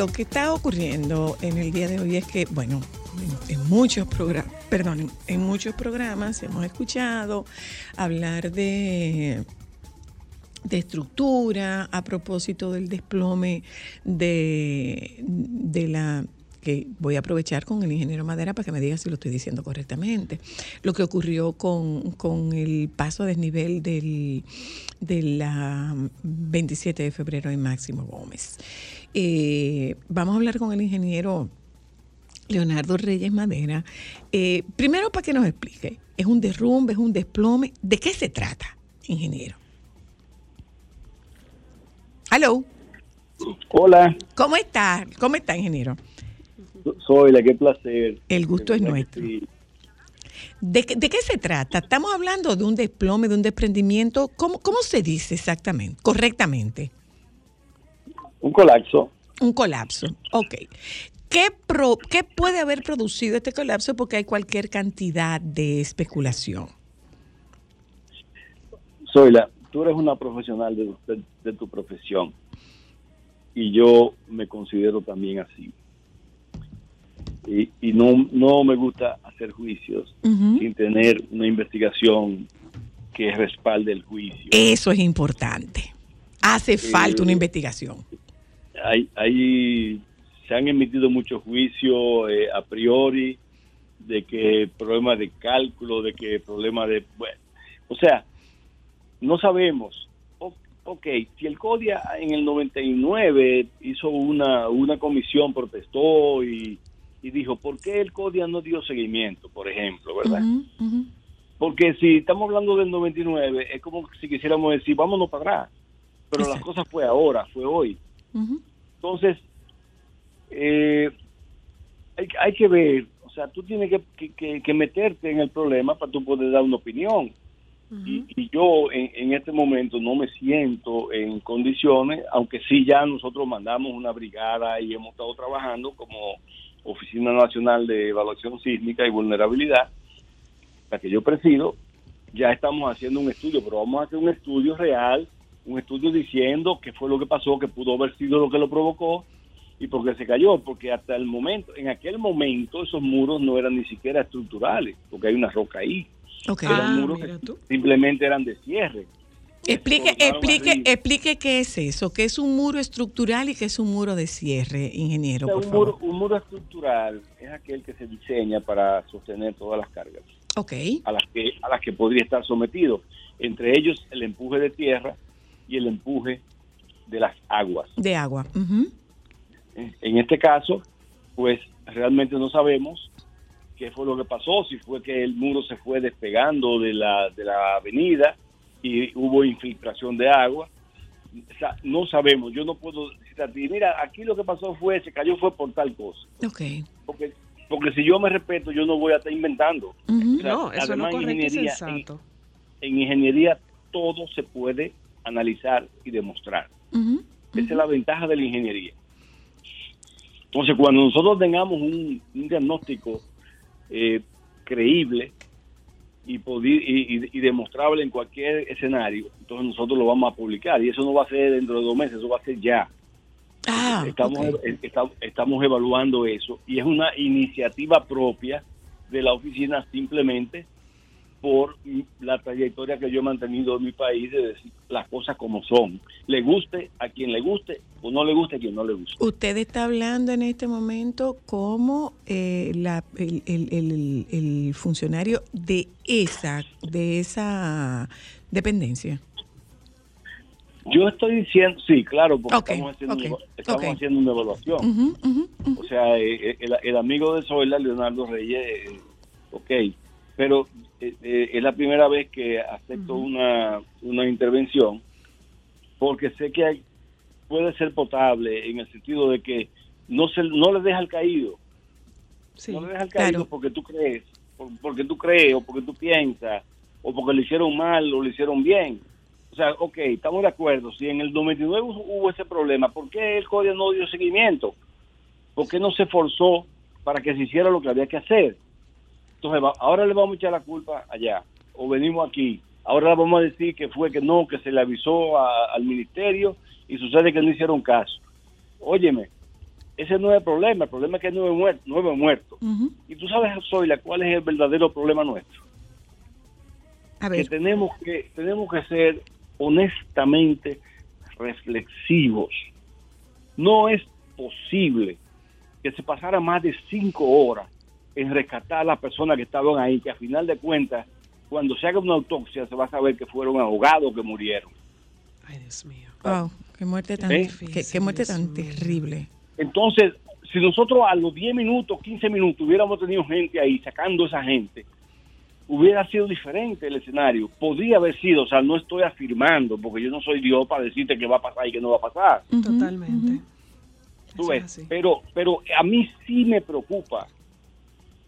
Lo que está ocurriendo en el día de hoy es que, bueno, en, muchos programas, perdón, en, muchos programas hemos escuchado hablar de de estructura a propósito del desplome de, de la que voy a aprovechar con el ingeniero Madera para que me diga si lo estoy diciendo correctamente. Lo que ocurrió con, con el paso a desnivel del, de la 27 de febrero en Máximo Gómez. Eh, vamos a hablar con el ingeniero Leonardo Reyes Madera. Eh, primero para que nos explique, ¿es un derrumbe, es un desplome? ¿De qué se trata, ingeniero? Hello, Hola, ¿cómo está? ¿Cómo está, ingeniero? soy la qué placer. El gusto es nuestro. sí. ¿De, qué- de qué se trata? Estamos hablando de un desplome, de un desprendimiento. ¿Cómo, cómo se dice exactamente, correctamente? Un colapso. Un colapso. Ok. ¿Qué, pro- ¿Qué puede haber producido este colapso? Porque hay cualquier cantidad de especulación. Soy la, tú eres una profesional de, de- de tu profesión y yo me considero también así. Y, y no, no me gusta hacer juicios sin tener una investigación que respalde el juicio. Eso es importante. Hace falta una Eh, investigación. Hay, hay, se han emitido muchos juicios eh, a priori de que problema de cálculo, de que problema de... Bueno, o sea, no sabemos. O- ok, si el CODIA en el 99 hizo una, una comisión, protestó y, y dijo, ¿por qué el CODIA no dio seguimiento, por ejemplo, verdad? Porque si estamos hablando del 99, es como si quisiéramos decir, vámonos para atrás. Pero la Exacto. cosa fue ahora, fue hoy. Entonces, eh, hay, hay que ver, o sea, tú tienes que, que- que- que meterte en el problema para tú poder dar una opinión. y, y yo en, en este momento no me siento en condiciones, aunque sí ya nosotros mandamos una brigada y hemos estado trabajando como Oficina Nacional de Evaluación Sísmica y Vulnerabilidad, la que yo presido, ya estamos haciendo un estudio, pero vamos a hacer un estudio real, un estudio diciendo qué fue lo que pasó, que pudo haber sido lo que lo provocó y por qué se cayó, porque hasta el momento, en aquel momento esos muros no eran ni siquiera estructurales, porque hay una roca ahí. Ok. Eran Ah, muros mira que tú. simplemente eran de cierre. Explique, explique, arriba. explique qué es eso, qué es un muro estructural y qué es un muro de cierre, ingeniero, O sea, por un, favor. muro, un muro estructural es aquel que se diseña para sostener todas las cargas Ok, a las que a las que podría estar sometido, entre ellos el empuje de tierra y el empuje de las aguas. de agua. En este caso, pues realmente no sabemos qué fue lo que pasó, si fue que el muro se fue despegando de la, de la avenida y hubo infiltración de agua. O sea, no sabemos, yo no puedo decir a ti, mira, aquí lo que pasó fue, se cayó fue por tal cosa. Ok. Porque, porque si yo me respeto, yo no voy a estar inventando. ujú. O sea, No, eso es lo además, correcto y ingeniería. En, en ingeniería todo se puede analizar y demostrar. Esa es la ventaja de la ingeniería. Entonces, cuando nosotros tengamos un, un diagnóstico eh, creíble y, y, y- demostrable en cualquier escenario, entonces nosotros lo vamos a publicar. Y eso no va a ser dentro de dos meses, eso va a ser ya. Ah, estamos, esta- estamos evaluando eso y es una iniciativa propia de la oficina simplemente por la trayectoria que yo he mantenido en mi país de decir las cosas como son. Le guste a quien le guste o no le guste a quien no le guste. Usted está hablando en este momento como eh, la- el, el- el- el funcionario de esa, de esa dependencia. Yo estoy diciendo, sí, claro, porque estamos, haciendo, una- estamos haciendo una evaluación. O sea, eh, eh, el, el amigo de Zoila, Leonardo Reyes, eh, ok, pero eh, eh, es la primera vez que acepto una, una intervención porque sé que hay- puede ser potable en el sentido de que no se no le deja al caído, Sí. no le deja al caído claro. porque tú crees, por- porque tú crees o porque tú piensas o porque lo hicieron mal o lo hicieron bien. O sea, ok, estamos de acuerdo. Si en el 99 hubo hubo ese problema, ¿por qué el código no dio seguimiento? ¿Por qué no se forzó para que se hiciera lo que había que hacer? Entonces, va- ahora le vamos a echar la culpa allá, o venimos aquí. Ahora vamos a decir que fue que no, que se le avisó a- al ministerio y sucede que no hicieron caso. Óyeme, ese no es el problema, el problema es que hay nueve muertos. Nueve muertos. Y tú sabes, Zoila, cuál es el verdadero problema nuestro. A Que tenemos que, tenemos que ser honestamente reflexivos. No es posible que se pasara más de cinco horas en rescatar a las personas que estaban ahí, que a final de cuentas, cuando se haga una autopsia, se va a saber que fueron ahogados que murieron. Ay, Dios mío. wow, qué muerte tan, ¿Eh? qué, qué muerte tan terrible. Entonces, si nosotros a los 10 minutos, 15 minutos hubiéramos tenido gente ahí sacando a esa gente, hubiera sido diferente el escenario. Podría haber sido, o sea, no estoy afirmando, porque yo no soy Dios para decirte que va a pasar y que no va a pasar. Totalmente. Tú ves, es así. pero, pero a mí sí me preocupa.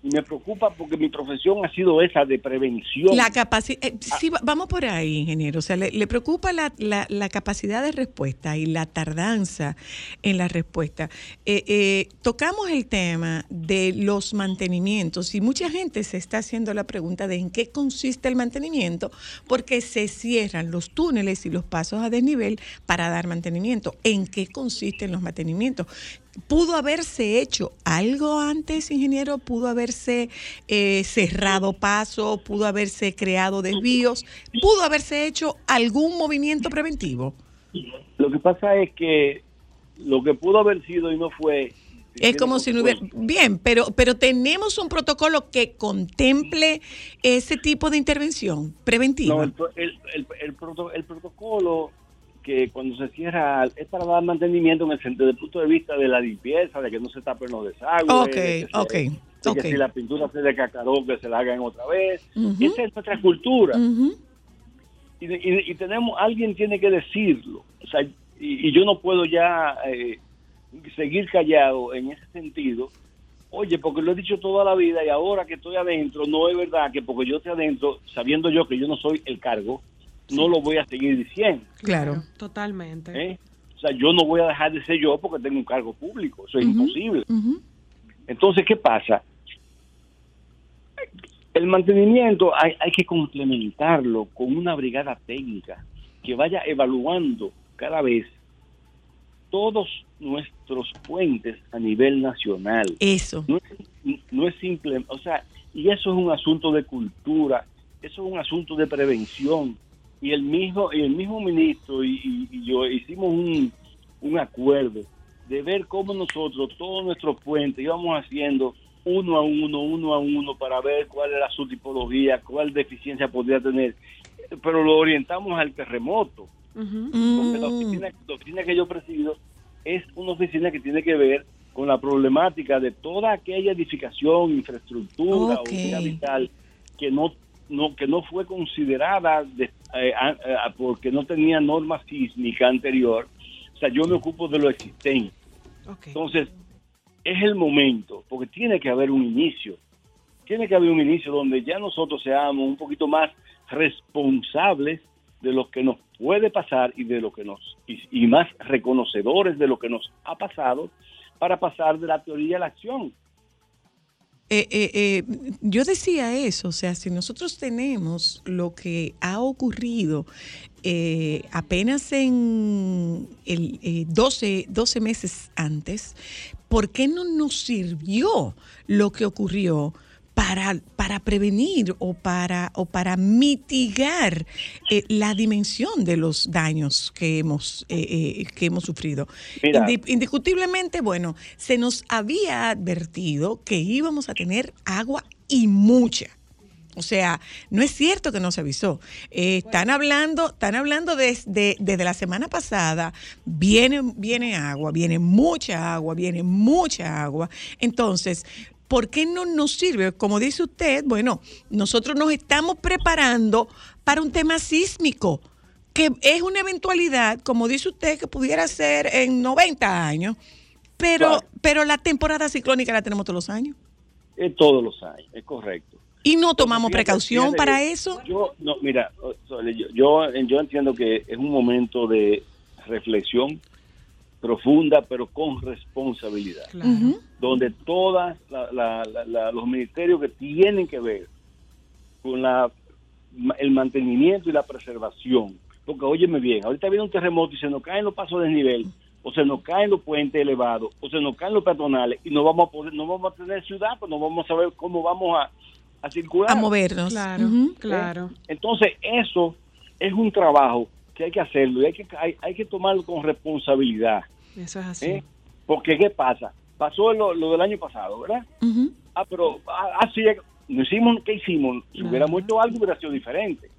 Y me preocupa porque mi profesión ha sido esa de prevención. La capacidad, sí, va- vamos por ahí, ingeniero. O sea, le, preocupa la, la- la capacidad de respuesta y la tardanza en la respuesta. Eh, eh, tocamos el tema de los mantenimientos y mucha gente se está haciendo la pregunta de en qué consiste el mantenimiento, porque se cierran los túneles y los pasos a desnivel para dar mantenimiento. ¿En qué consisten los mantenimientos? ¿Pudo haberse hecho algo antes, ingeniero? ¿Pudo haberse eh, cerrado paso? ¿Pudo haberse creado desvíos? ¿Pudo haberse hecho algún movimiento preventivo? Lo que pasa es que lo que pudo haber sido y no fue... Es como si no hubiera... Bien, pero, pero tenemos un protocolo que contemple ese tipo de intervención preventiva. No, el, el, el, el protocolo que cuando se cierra es para dar mantenimiento en el punto de vista de la limpieza, de que no se tapen los desagües, Ok, de que, se- ok, de que ok. si la pintura se decacaró, que se la hagan otra vez. Esa es nuestra cultura. Ujú. y, y- y tenemos, alguien tiene que decirlo. O sea, y, y yo no puedo ya eh, seguir callado en ese sentido, oye, porque lo he dicho toda la vida y ahora que estoy adentro, no es verdad que porque yo estoy adentro, sabiendo yo que yo no soy el cargo, no lo voy a seguir diciendo. Claro. Totalmente. ¿eh? O sea, yo no voy a dejar de ser yo porque tengo un cargo público, eso es imposible. Entonces, ¿qué pasa? El mantenimiento hay, hay que complementarlo con una brigada técnica que vaya evaluando cada vez todos nuestros puentes a nivel nacional. Eso. No es, no es simple, o sea, y eso es un asunto de cultura, eso es un asunto de prevención. Y el mismo, y el mismo ministro y, yo hicimos un, un acuerdo de ver cómo nosotros, todos nuestros puentes, íbamos haciendo uno a uno, uno a uno, para ver cuál era su tipología, cuál deficiencia podría tener. Pero lo orientamos al terremoto porque la oficina, la oficina que yo presido es una oficina que tiene que ver con la problemática de toda aquella edificación, infraestructura Ok. o vía vital que no, no que no fue considerada de- eh, a- a- porque no tenía norma sísmica anterior. O sea, yo me ocupo de lo existente. Entonces, es el momento, porque tiene que haber un inicio. Tiene que haber un inicio donde ya nosotros seamos un poquito más responsables de lo que nos puede pasar y de lo que nos y, y más reconocedores de lo que nos ha pasado para pasar de la teoría a la acción. Eh, eh, eh, yo decía eso, o sea, si nosotros tenemos lo que ha ocurrido apenas en el, eh, 12, 12 meses antes, ¿por qué no nos sirvió lo que ocurrió? Para, para prevenir o para, o para mitigar eh, la dimensión de los daños que hemos, eh, eh, que hemos sufrido. Mira. Indiscutiblemente, bueno, se nos había advertido que íbamos a tener agua y mucha. O sea, no es cierto que no se avisó. Eh, están hablando, están hablando desde, desde la semana pasada, viene, viene agua, viene mucha agua, viene mucha agua. Entonces, ¿por qué no nos sirve? Como dice usted, bueno, nosotros nos estamos preparando para un tema sísmico que es una eventualidad, como dice usted, que pudiera ser en 90 años, pero, Claro. pero la temporada ciclónica la tenemos todos los años. Todos los años, es correcto. Y no tomamos precaución fíjate para eso. Yo, no, mira, yo, yo, yo entiendo que es un momento de reflexión profunda, pero con responsabilidad. La- la- la- los ministerios que tienen que ver con la, el mantenimiento y la preservación. Porque, óyeme bien, ahorita viene un terremoto y se nos caen los pasos de nivel, o se nos caen los puentes elevados, o se nos caen los peatonales, y no vamos a poder, no vamos a tener ciudad, pues no vamos a saber cómo vamos a, a circular. A movernos. Claro, claro. Entonces, eso es un trabajo que hay que hacerlo y hay que, hay, hay que tomarlo con responsabilidad. Eso es así. ¿eh? Porque, ¿qué pasa? Pasó lo, lo del año pasado, ¿verdad? Ah, pero ah, así es. No hicimos, ¿qué hicimos? Si hubiéramos hecho algo, hubiera sido diferente.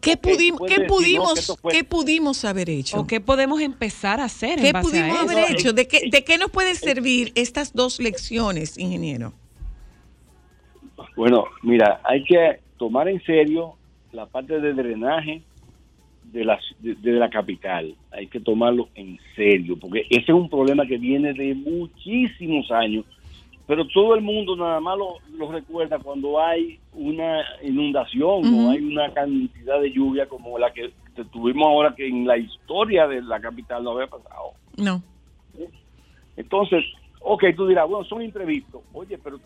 ¿Qué, pudimos, puede qué, decir, no, que pudimos, ¿Qué pudimos haber hecho? ¿O qué podemos empezar a hacer en ¿Qué base pudimos a eso? haber hecho? ¿De qué, ¿De qué nos pueden servir estas dos lecciones, ingeniero? Bueno, mira, hay que tomar en serio la parte de drenaje de la, de, de la capital. Hay que tomarlo en serio, porque ese es un problema que viene de muchísimos años, pero todo el mundo nada más lo, lo recuerda cuando hay una inundación o hay una cantidad de lluvia como la que tuvimos ahora, que en la historia de la capital no había pasado. No. Entonces, ok, tú dirás, bueno, son imprevistos. Oye, pero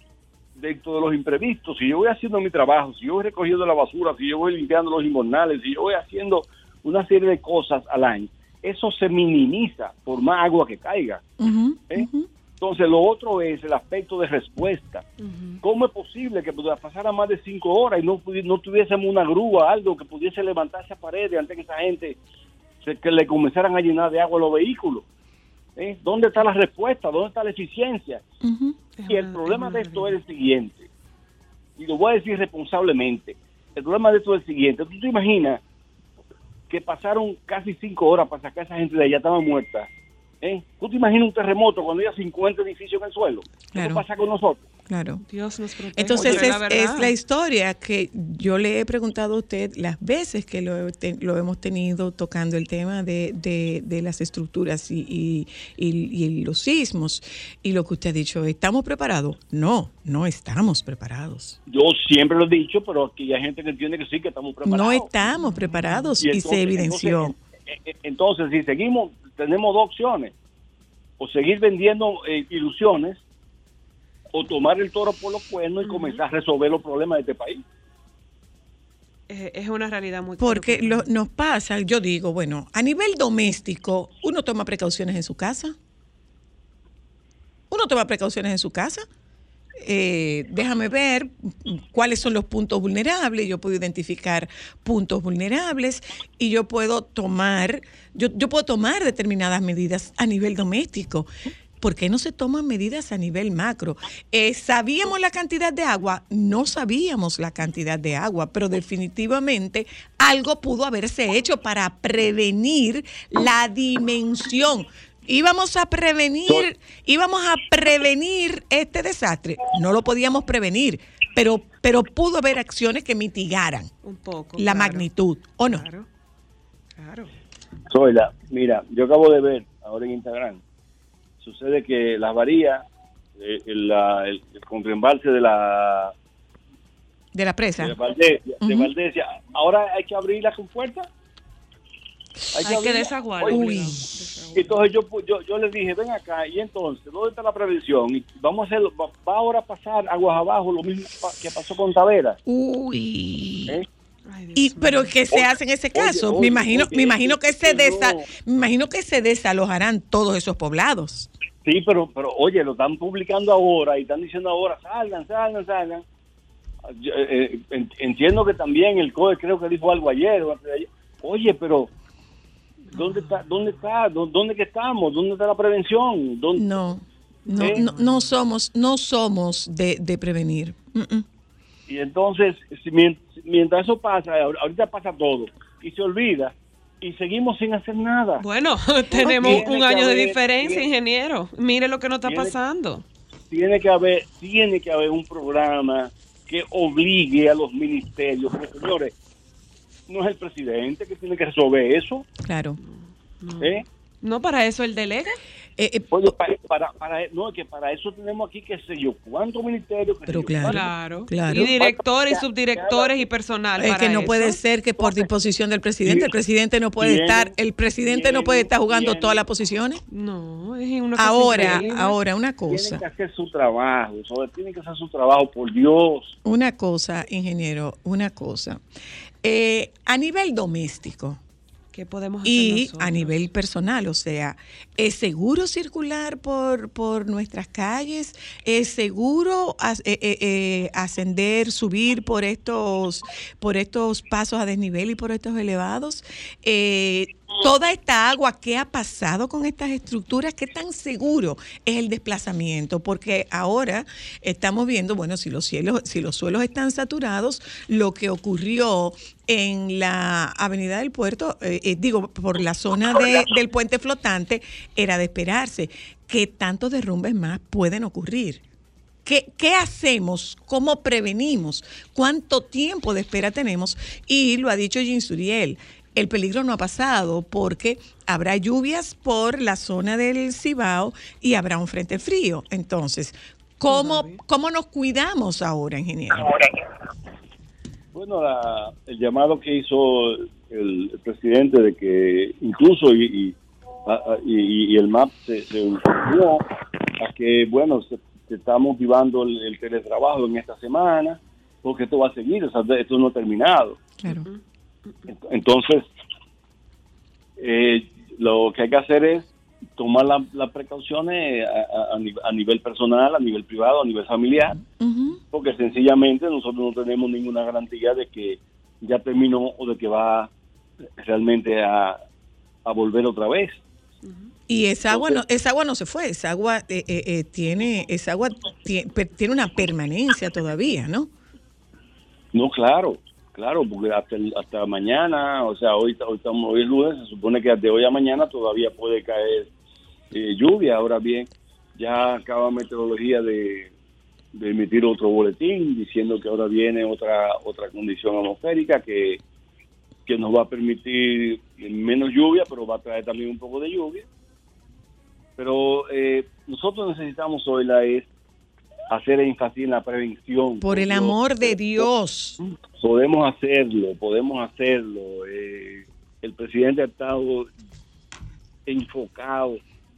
dentro de los imprevistos, si yo voy haciendo mi trabajo, si yo voy recogiendo la basura, si yo voy limpiando los inbornales, si yo voy haciendo una serie de cosas al año, eso se minimiza por más agua que caiga. ¿eh? Entonces, lo otro es el aspecto de respuesta. ¿Cómo es posible que pudiera pasar más de cinco horas y no, no tuviésemos una grúa, algo que pudiese levantar esa pared antes que esa gente se, que le comenzaran a llenar de agua los vehículos? ¿Eh? ¿Dónde está la respuesta? ¿Dónde está la eficiencia? Y el problema de esto es el siguiente, y lo voy a decir responsablemente, el problema de esto es el siguiente, tú te imaginas que pasaron casi cinco horas para sacar a esa gente de allá, estaban muertas. ¿eh? ¿Tú te imaginas un terremoto cuando haya 50 edificios en el suelo? ¿Qué Claro. pasa con nosotros? Claro. Dios nos proteja. Entonces Oye, es, la es la historia que yo le he preguntado a usted las veces que lo, te- lo hemos tenido tocando el tema de, de- de las estructuras y, y- y- y los sismos. Y lo que usted ha dicho, ¿estamos preparados? No, no estamos preparados. Yo siempre lo he dicho, pero aquí hay gente que entiende que sí, que estamos preparados. No estamos preparados y, entonces- se evidenció. Entonces, eh, eh, entonces, si seguimos, tenemos dos opciones. O seguir vendiendo eh, ilusiones, o tomar el toro por los cuernos y comenzar a resolver los problemas de este país. Es una realidad muy Porque lo- nos pasa, yo digo, bueno, a nivel doméstico, uno toma precauciones en su casa. Uno toma precauciones en su casa. Eh, déjame ver cuáles son los puntos vulnerables. Yo puedo identificar puntos vulnerables y yo puedo tomar, yo, yo puedo tomar determinadas medidas a nivel doméstico. ¿Por qué no se toman medidas a nivel macro? Eh, ¿Sabíamos la cantidad de agua? No sabíamos la cantidad de agua, pero definitivamente algo pudo haberse hecho para prevenir la dimensión. Íbamos a prevenir, íbamos a prevenir este desastre. No lo podíamos prevenir, pero, pero pudo haber acciones que mitigaran Un poco. la claro. magnitud, ¿o no? Claro. Claro. Zoila, mira, yo acabo de ver ahora en Instagram, sucede que las varías, eh, el, la- el, el contraembalse de la De la presa. de. Valdesia, ahora hay que abrirla con fuerza. Hay que desaguar. Uy. Entonces yo, yo, yo les dije, ven acá, y entonces, ¿dónde está la prevención? Y vamos a hacerlo, va, va ahora a pasar aguas abajo, lo mismo que pasó con Tavera. Uy. ¿eh? Y pero qué se hace en ese caso? oye, me imagino, oye, me imagino que se es que desa- no. me imagino que se desalojarán todos esos poblados. Sí, pero, pero oye, lo están publicando ahora y están diciendo ahora, salgan, salgan, salgan. Yo, eh, eh, en- entiendo que también el COE creo que dijo algo ayer o antes de ayer. Oye, pero ¿dónde está? ¿Dónde está? ¿Dó- ¿Dónde que estamos? ¿Dónde está la prevención? ¿Dónde- No, no, ¿Eh? no, no somos, no somos de, de prevenir. Mm, mm. Y entonces, mientras eso pasa, ahor- ahorita pasa todo y se olvida y seguimos sin hacer nada. Bueno, tenemos un año de diferencia, tiene- ingeniero. Mire lo que nos está tiene- pasando. Tiene que haber, tiene que haber un programa que obligue a los ministerios, porque señores, no es el presidente que tiene que resolver eso, Claro. ¿eh? No, para eso el delega. Eh, eh, Oye, para, para, para- no, que para eso tenemos aquí, qué sé yo, cuántos ministerios. qué sé Pero yo, claro. cuántos- Claro. Claro. Y directores y subdirectores y personal. es para que no eso. puede ser que por disposición del presidente, el presidente no puede Tiene- estar, el presidente no puede tiene- estar jugando tiene- todas las posiciones. No, es una cosa Ahora, increíble. ahora una Tienen cosa. que hacer su trabajo, sobre- tienen que hacer su trabajo, por Dios. Una cosa, ingeniero, una cosa. Eh, a nivel doméstico ¿Qué podemos hacer y nosotros? a nivel personal, o sea, ¿es seguro circular por, por nuestras calles? ¿Es seguro as- eh, eh, eh, ascender, subir por estos, por estos pasos a desnivel y por estos elevados? Eh, Toda esta agua, ¿qué ha pasado con estas estructuras? ¿Qué tan seguro es el desplazamiento? Porque ahora estamos viendo, bueno, si los cielos, si los suelos están saturados, lo que ocurrió en la Avenida del Puerto, eh, eh, digo, por la zona de- del puente flotante, era de esperarse. ¿Qué tantos derrumbes más pueden ocurrir? ¿Qué, qué hacemos? ¿Cómo prevenimos? ¿Cuánto tiempo de espera tenemos? Y lo ha dicho Jean Suriel, el peligro no ha pasado porque habrá lluvias por la zona del Cibao y habrá un frente frío. Entonces, ¿cómo, cómo nos cuidamos ahora, ingeniero? Bueno, la- el llamado que hizo el, el presidente de que incluso y, y, a- a- y- y el MAP se, se unió a que, bueno, se, se está motivando el, el teletrabajo en esta semana, porque esto va a seguir, o sea, esto no ha terminado. Claro. Ent- Entonces, eh, lo que hay que hacer es tomar la- las precauciones a, a- a nivel- personal, a nivel privado, a nivel familiar, porque sencillamente nosotros no tenemos ninguna garantía de que ya terminó o de que va realmente a, a volver otra vez. Y esa agua no, esa agua no se fue, esa agua eh, eh, eh, tiene, esa agua tiene una permanencia todavía, ¿no? No, claro, claro, porque hasta, el- hasta mañana, o sea, hoy, hoy estamos hoy es lunes, se supone que de hoy a mañana todavía puede caer eh, lluvia. Ahora bien, ya acaba meteorología de, de emitir otro boletín diciendo que ahora viene otra otra condición atmosférica que, que nos va a permitir menos lluvia, pero va a traer también un poco de lluvia. Pero eh, nosotros necesitamos hoy la es hacer énfasis en la prevención. Por el Dios. amor de Dios. Podemos hacerlo, podemos hacerlo. Eh, el presidente ha estado enfocado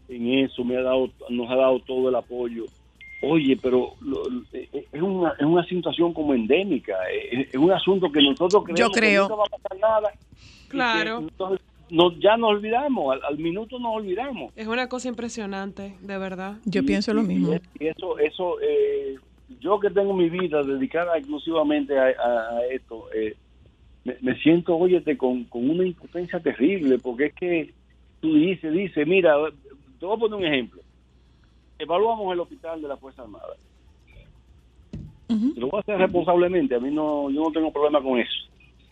en eso, me ha dado, nos ha dado todo el apoyo. Oye, pero lo- eh, es, una, es una situación como endémica, eh, es, un asunto que nosotros creemos Yo creo. que nunca va a pasar nada. que Claro. entonces nos- ya nos olvidamos, al, al minuto nos olvidamos. Es una cosa impresionante, de verdad. Yo Y- pienso lo y- mismo. Y eso, eso eh, yo que tengo mi vida dedicada exclusivamente a, a- a esto, eh, me, me siento, óyete, con, con una impotencia terrible, porque es que tú dices, dices, mira, te voy a poner un ejemplo. Evaluamos el hospital de la Fuerza Armada. Lo voy a hacer responsablemente, a mí no, yo no tengo problema con eso.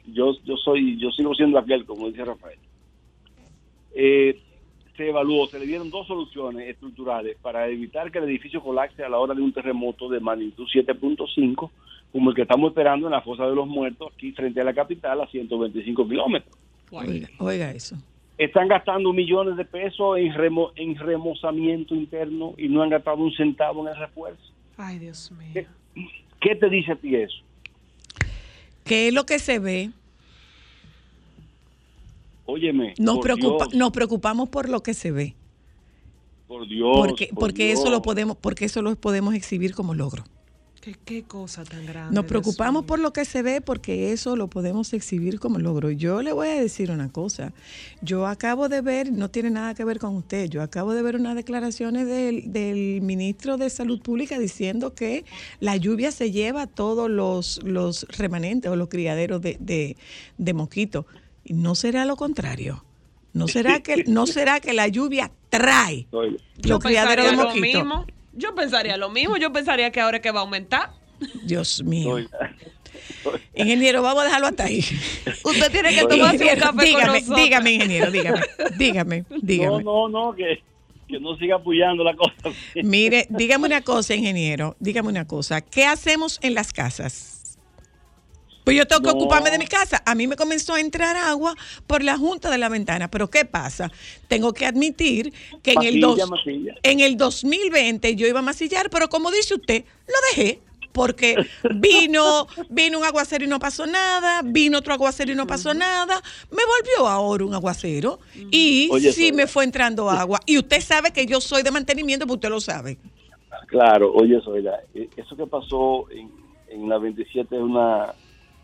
Yo, yo soy, yo sigo siendo aquel, como dice Rafael. Eh, se evaluó, se le dieron dos soluciones estructurales para evitar que el edificio colapse a la hora de un terremoto de magnitud 7.5, como el que estamos esperando en la fosa de los muertos, aquí frente a la capital, a 125 kilómetros. Oiga, oiga eso. Están gastando millones de pesos en, remo- en remozamiento interno y no han gastado un centavo en el refuerzo. Ay, Dios mío. ¿Qué te dice a ti eso? ¿Qué es lo que se ve? Óyeme. Nos, por preocupa, Dios, nos preocupamos por lo que se ve. por Dios. Porque, por porque eso lo podemos, porque eso lo podemos exhibir como logro. ¿Qué, qué cosa tan grande. Nos preocupamos por lo que se ve porque eso lo podemos exhibir como logro. Yo le voy a decir una cosa. Yo acabo de ver, no tiene nada que ver con usted, yo acabo de ver unas declaraciones del, del ministro de Salud Pública diciendo que la lluvia se lleva todos los, los remanentes o los criaderos de, de, de mosquitos. ¿Y ¿No será lo contrario? ¿No será que, no será que la lluvia trae los criaderos de mosquitos? mismo. Yo pensaría lo mismo. Yo pensaría que ahora es que va a aumentar. Dios mío. oye. Ingeniero, vamos a dejarlo hasta ahí. Usted tiene que tomarse un café con dígame, nosotros. dígame, ingeniero, dígame, dígame, dígame. No, no, no, que, que no siga apoyando la cosa. Mire, dígame una cosa, ingeniero, dígame una cosa. ¿Qué hacemos en las casas? Pues yo tengo que No. ocuparme de mi casa. A mí me comenzó a entrar agua por la junta de la ventana. Pero ¿qué pasa? Tengo que admitir que en el, dos- masilla. en el 2020 yo iba a masillar, pero como dice usted, lo dejé. Porque vino, vino un aguacero y no pasó nada, vino otro aguacero y no pasó nada, me volvió ahora un aguacero y Oye, sí me fue entrando agua. Y usted sabe que yo soy de mantenimiento, porque usted lo sabe. Claro, oye, Zoila, eh, eso que pasó en, en la 27 es una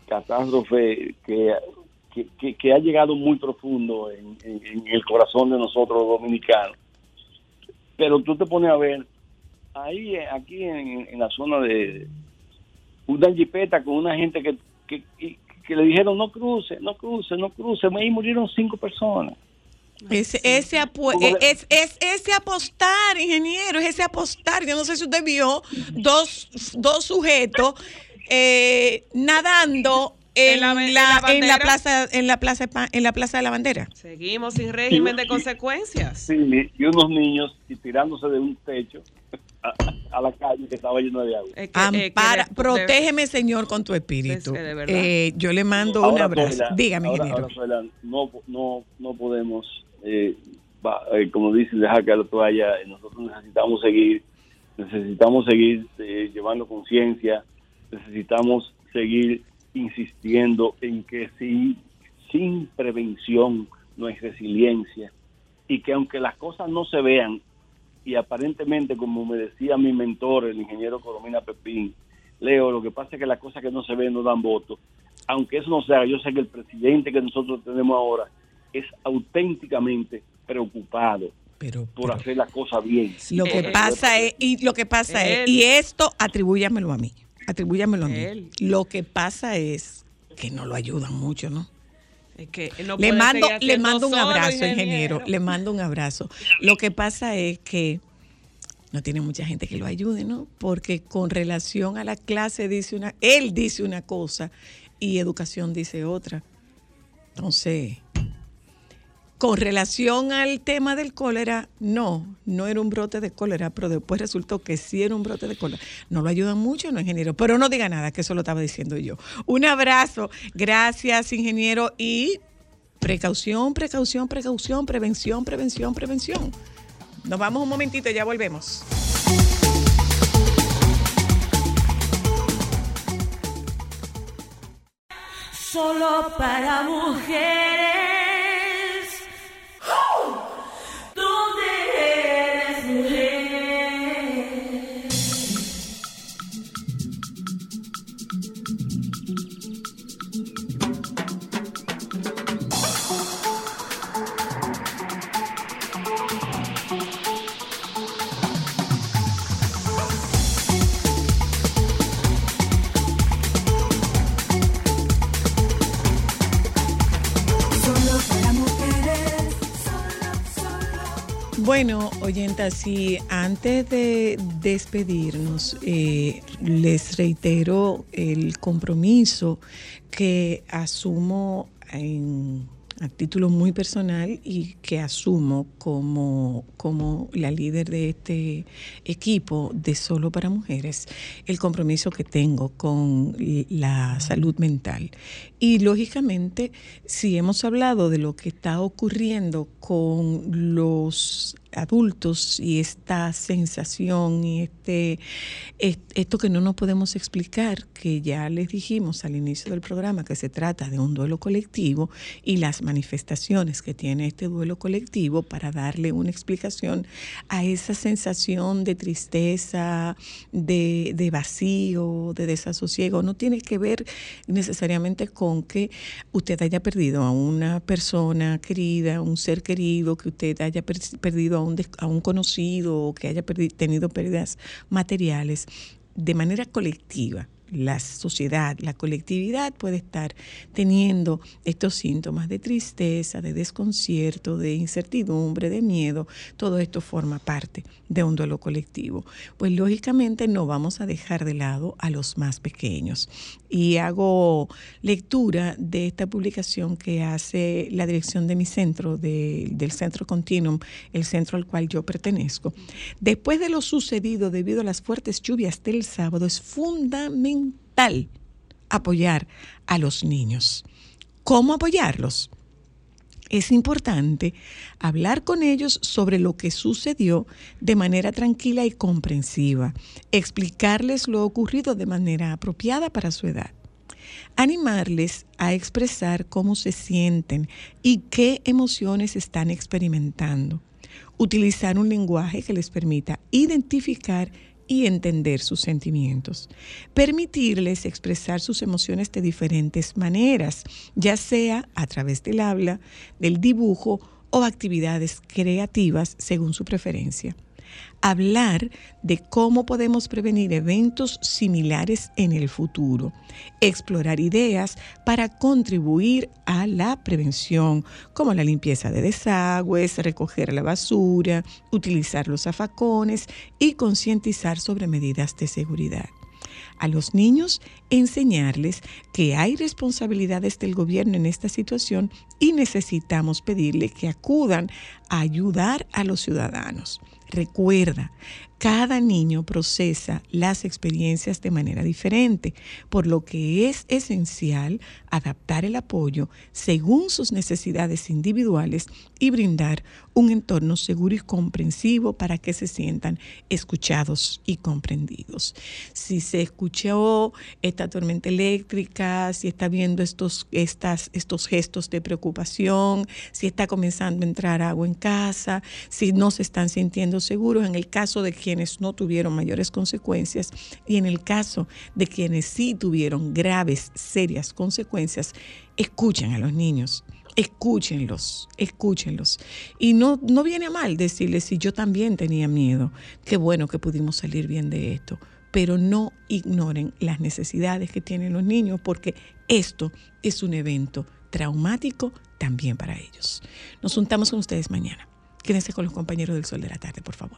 catástrofe que, que, que- que ha llegado muy profundo en, en- en el corazón de nosotros los dominicanos. Pero tú te pones a ver, ahí, aquí en, en la zona de una jipeta con una gente que, que, que le dijeron no cruce, no cruce, no cruce, ahí murieron cinco personas. Ese, ese, apu- ¿Cómo le- es, es ese apostar, ingeniero, es ese apostar. Yo no sé si usted vio dos, dos sujetos eh, nadando en, En la- en, plaza en la plaza en la plaza de la bandera. Seguimos sin régimen de consecuencias. Sí, y unos niños y tirándose de un techo a, a la calle que estaba lleno de agua. Es que- es que Ampara, de- protégeme, Señor, con tu espíritu. Es que de verdad. Eh, yo le mando un abrazo. Dígame, ahora- ingeniero. ahora, no, no, no podemos, eh, va- eh, como dice, dejar que la toalla. Nosotros necesitamos seguir, necesitamos seguir eh, llevando conciencia, necesitamos seguir insistiendo en que si, sin prevención no hay resiliencia y que aunque las cosas no se vean y aparentemente, como me decía mi mentor, el ingeniero Coromina Pepín, Leo, lo que pasa es que las cosas que no se ven no dan voto. Aunque eso no sea, yo sé que el presidente que nosotros tenemos ahora es auténticamente preocupado Pero, por pero hacer las cosas bien. lo que Eh, pasa es, y lo que pasa es, Él. y esto atribúyamelo a mí, atribúyamelo a mí. Él. Lo que pasa es que no lo ayudan mucho, ¿no? Es que no le puede mando, le mando un solo, abrazo, ingeniero. Le mando un abrazo. Lo que pasa es que no tiene mucha gente que lo ayude, ¿no? Porque con relación a la clase dice una, él dice una cosa y educación dice otra. Entonces, Con relación al tema del cólera, no, no era un brote de cólera, pero después resultó que sí era un brote de cólera. No lo ayudan mucho, no, ingeniero, pero no diga nada, que eso lo estaba diciendo yo. Un abrazo, gracias, ingeniero, y precaución, precaución, precaución, prevención, prevención, prevención. Nos vamos un momentito, ya volvemos. Solo para mujeres. Bueno, oyentas, y antes de despedirnos, eh, les reitero el compromiso que asumo en, a título muy personal y que asumo como, como la líder de este equipo de Solo para Mujeres, el compromiso que tengo con la salud mental. Y lógicamente, si hemos hablado de lo que está ocurriendo con los adultos y esta sensación y este es- esto que no nos podemos explicar, que ya les dijimos al inicio del programa que se trata de un duelo colectivo y las manifestaciones que tiene este duelo colectivo para darle una explicación a esa sensación de tristeza, de, de vacío, de desasosiego. No tiene que ver necesariamente con que usted haya perdido a una persona querida, un ser querido, que usted haya per- perdido a un, a un conocido o que haya tenido pérdidas materiales de manera colectiva. La sociedad, la colectividad puede estar teniendo estos síntomas de tristeza, de desconcierto, de incertidumbre, de miedo. Todo esto forma parte de un duelo colectivo. Pues lógicamente no vamos a dejar de lado a los más pequeños. Y hago lectura de esta publicación que hace la dirección de mi centro, de- del Centro Continuum, el centro al cual yo pertenezco. Después de lo sucedido debido a las fuertes lluvias del sábado, es fundamental apoyar a los niños. ¿Cómo apoyarlos? Es importante hablar con ellos sobre lo que sucedió de manera tranquila y comprensiva, explicarles lo ocurrido de manera apropiada para su edad, animarles a expresar cómo se sienten y qué emociones están experimentando, utilizar un lenguaje que les permita identificar y entender sus sentimientos. Permitirles expresar sus emociones de diferentes maneras, ya sea a través del habla, del dibujo o actividades creativas según su preferencia. Hablar de cómo podemos prevenir eventos similares en el futuro. Explorar ideas para contribuir a la prevención, como la limpieza de desagües, recoger la basura, utilizar los zafacones y concientizar sobre medidas de seguridad a los niños enseñarles que hay responsabilidades del gobierno en esta situación y necesitamos pedirle que acudan a ayudar a los ciudadanos. Recuerda, cada niño procesa las experiencias de manera diferente, por lo que es esencial adaptar el apoyo según sus necesidades individuales y brindar un entorno seguro y comprensivo para que se sientan escuchados y comprendidos. Si se escuchó esta tormenta eléctrica, si está viendo estos, estas, estos gestos de preocupación, si está comenzando a entrar agua en casa, si no se están sintiendo seguros, en el caso de quienes no tuvieron mayores consecuencias y en el caso de quienes sí tuvieron graves, serias consecuencias, escuchen a los niños. Escúchenlos, escúchenlos. Y no, no viene a mal decirles si yo también tenía miedo. Qué bueno que pudimos salir bien de esto. Pero no ignoren las necesidades que tienen los niños porque esto es un evento traumático también para ellos. Nos juntamos con ustedes mañana. Quédense con los compañeros del Sol de la Tarde, por favor.